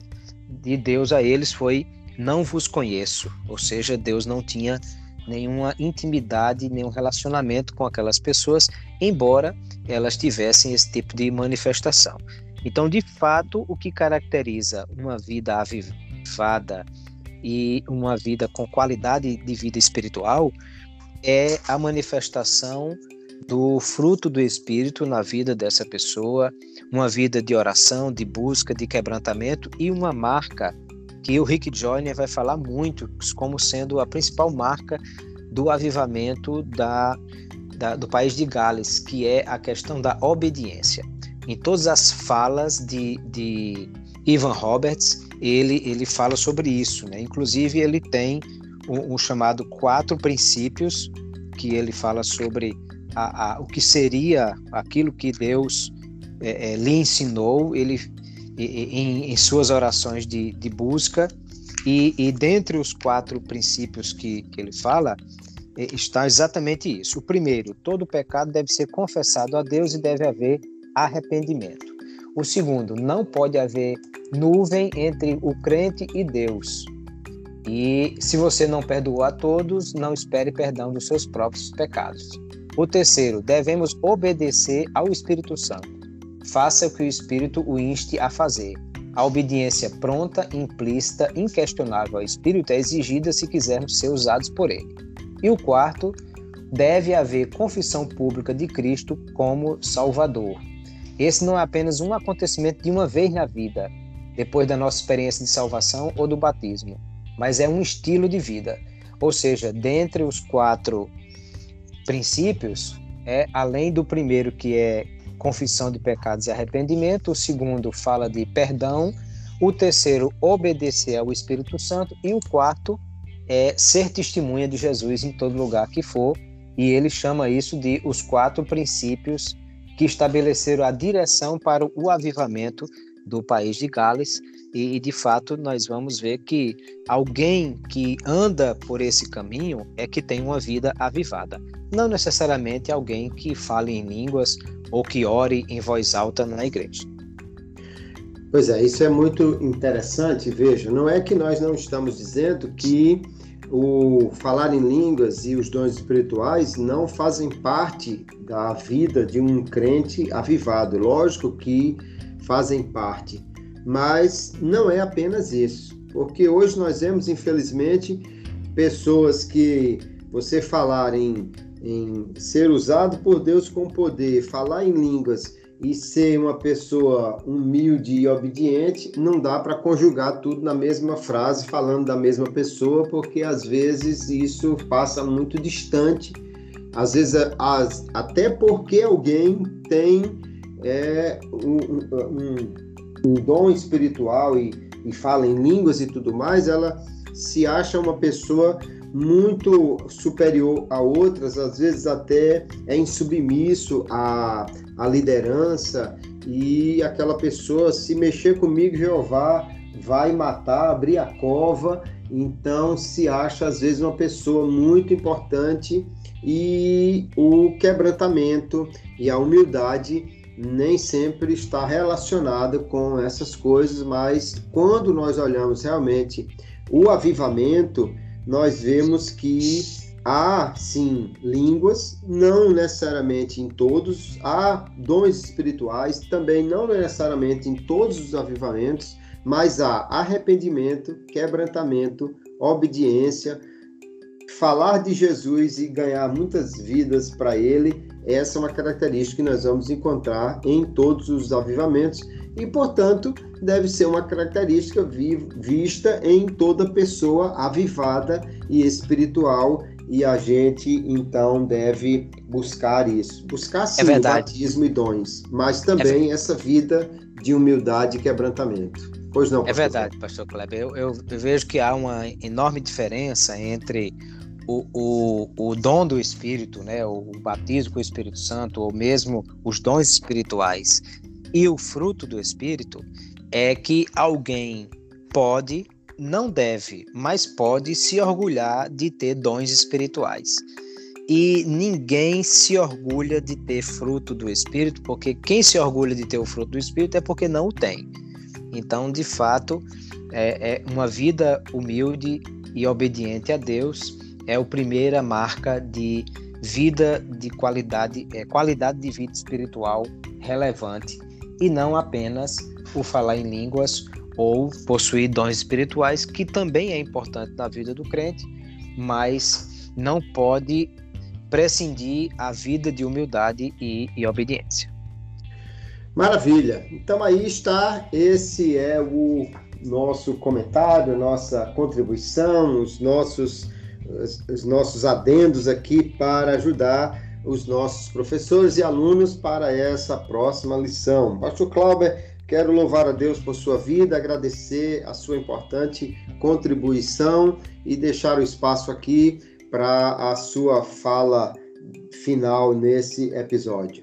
B: de Deus a eles foi: Não vos conheço. Ou seja, Deus não tinha nenhuma intimidade, nenhum relacionamento com aquelas pessoas, embora elas tivessem esse tipo de manifestação. Então, de fato, o que caracteriza uma vida avivada e uma vida com qualidade de vida espiritual é a manifestação do fruto do Espírito na vida dessa pessoa, uma vida de oração, de busca, de quebrantamento e uma marca que o Rick Joyner vai falar muito como sendo a principal marca do avivamento da, da, do país de Gales, que é a questão da obediência. Em todas as falas de, de Ivan Roberts, ele, ele fala sobre isso. Né? Inclusive, ele tem um, um chamado Quatro Princípios, que ele fala sobre a, a, o que seria aquilo que Deus é, é, lhe ensinou, ele em, em suas orações de, de busca, e, e, dentre os quatro princípios que, que ele fala, é, está exatamente isso. O primeiro, todo pecado deve ser confessado a Deus e deve haver arrependimento. O segundo, não pode haver nuvem entre o crente e Deus. E se você não perdoou a todos, não espere perdão dos seus próprios pecados. O terceiro, devemos obedecer ao Espírito Santo. Faça o que o Espírito o inste a fazer. A obediência pronta, implícita, inquestionável ao Espírito é exigida se quisermos ser usados por ele. E o quarto, deve haver confissão pública de Cristo como Salvador. Esse não é apenas um acontecimento de uma vez na vida, depois da nossa experiência de salvação ou do batismo, mas é um estilo de vida. Ou seja, dentre os quatro princípios, é além do primeiro que é confissão de pecados e arrependimento, o segundo fala de perdão, o terceiro obedecer ao Espírito Santo e o quarto é ser testemunha de Jesus em todo lugar que for, e ele chama isso de os quatro princípios que estabeleceram a direção para o avivamento do país de Gales e, de fato nós vamos ver que alguém que anda por esse caminho é que tem uma vida avivada. Não necessariamente alguém que fale em línguas ou que ore em voz alta na igreja.
A: Pois é, isso é muito interessante. Veja, não é que nós não estamos dizendo que o falar em línguas e os dons espirituais não fazem parte da vida de um crente avivado. Lógico que fazem parte. Mas não é apenas isso, porque hoje nós vemos, infelizmente, pessoas que você falar em, em ser usado por Deus com poder, falar em línguas e ser uma pessoa humilde e obediente, não dá para conjugar tudo na mesma frase, falando da mesma pessoa, porque às vezes isso passa muito distante, às vezes as, até porque alguém tem é, um, um, um, dom espiritual e, e fala em línguas e tudo mais, ela se acha uma pessoa muito superior a outras, às vezes até é insubmisso à, à liderança e aquela pessoa, se mexer comigo, Jeová vai matar, abrir a cova, então se acha às vezes uma pessoa muito importante e o quebrantamento e a humildade nem sempre está relacionada com essas coisas, mas quando nós olhamos realmente o avivamento, nós vemos que há sim línguas, não necessariamente em todos, há dons espirituais, também não necessariamente em todos os avivamentos, mas há arrependimento, quebrantamento, obediência, falar de Jesus e ganhar muitas vidas para ele, essa é uma característica que nós vamos encontrar em todos os avivamentos e, portanto, deve ser uma característica vista em toda pessoa avivada e espiritual e a gente então deve buscar isso. Buscar sim é o batismo e dons, mas também é essa vida de humildade e quebrantamento. Pois não,
B: É verdade, pastor Kleber. Eu, eu, vejo que há uma enorme diferença entre o, o, o dom do Espírito, né, o, o batismo com o Espírito Santo, ou mesmo os dons espirituais, e o fruto do Espírito, é que alguém pode não deve, mas pode se orgulhar de ter dons espirituais. E ninguém se orgulha de ter fruto do Espírito, porque quem se orgulha de ter o fruto do Espírito é porque não o tem. Então, de fato, é, é uma vida humilde e obediente a Deus é a primeira marca de vida de qualidade, é, qualidade de vida espiritual relevante e não apenas o falar em línguas ou possuir dons espirituais, que também é importante na vida do crente, mas não pode prescindir a vida de humildade e, e obediência.
A: Maravilha. Então aí está, esse é o nosso comentário, nossa contribuição, os nossos os nossos adendos aqui para ajudar os nossos professores e alunos para essa próxima lição. Pastor Clauber, Quero louvar a Deus por sua vida, agradecer a sua importante contribuição e deixar o espaço aqui para a sua fala final nesse episódio.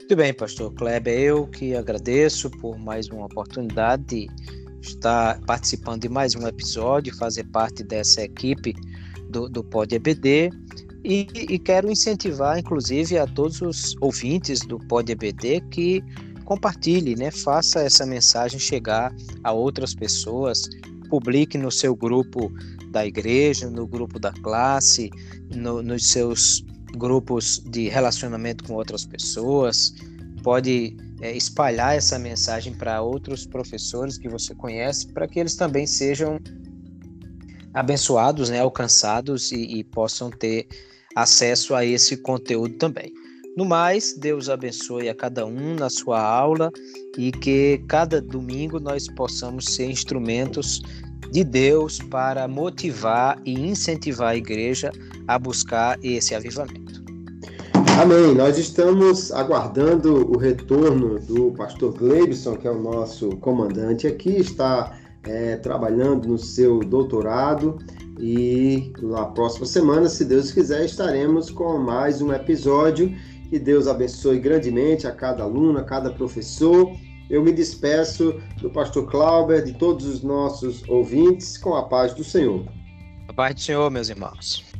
B: Muito bem, pastor Kleber, eu que agradeço por mais uma oportunidade de estar participando de mais um episódio, fazer parte dessa equipe do, do Pod EBD e, e quero incentivar, inclusive, a todos os ouvintes do Pod EBD que compartilhe, né? Faça essa mensagem chegar a outras pessoas, publique no seu grupo da igreja, no grupo da classe, no, nos seus grupos de relacionamento com outras pessoas. Pode é, espalhar essa mensagem para outros professores que você conhece, para que eles também sejam abençoados, né, alcançados e, e possam ter acesso a esse conteúdo também. No mais, Deus abençoe a cada um na sua aula e que cada domingo nós possamos ser instrumentos de Deus para motivar e incentivar a igreja a buscar esse avivamento.
A: Amém. Nós estamos aguardando o retorno do pastor Gleibson, que é o nosso comandante aqui, está é, trabalhando no seu doutorado e na próxima semana, se Deus quiser, estaremos com mais um episódio que Deus abençoe grandemente a cada aluno, a cada professor. Eu me despeço do pastor Clauber, de todos os nossos ouvintes, com a paz do Senhor.
B: A paz do Senhor, meus irmãos.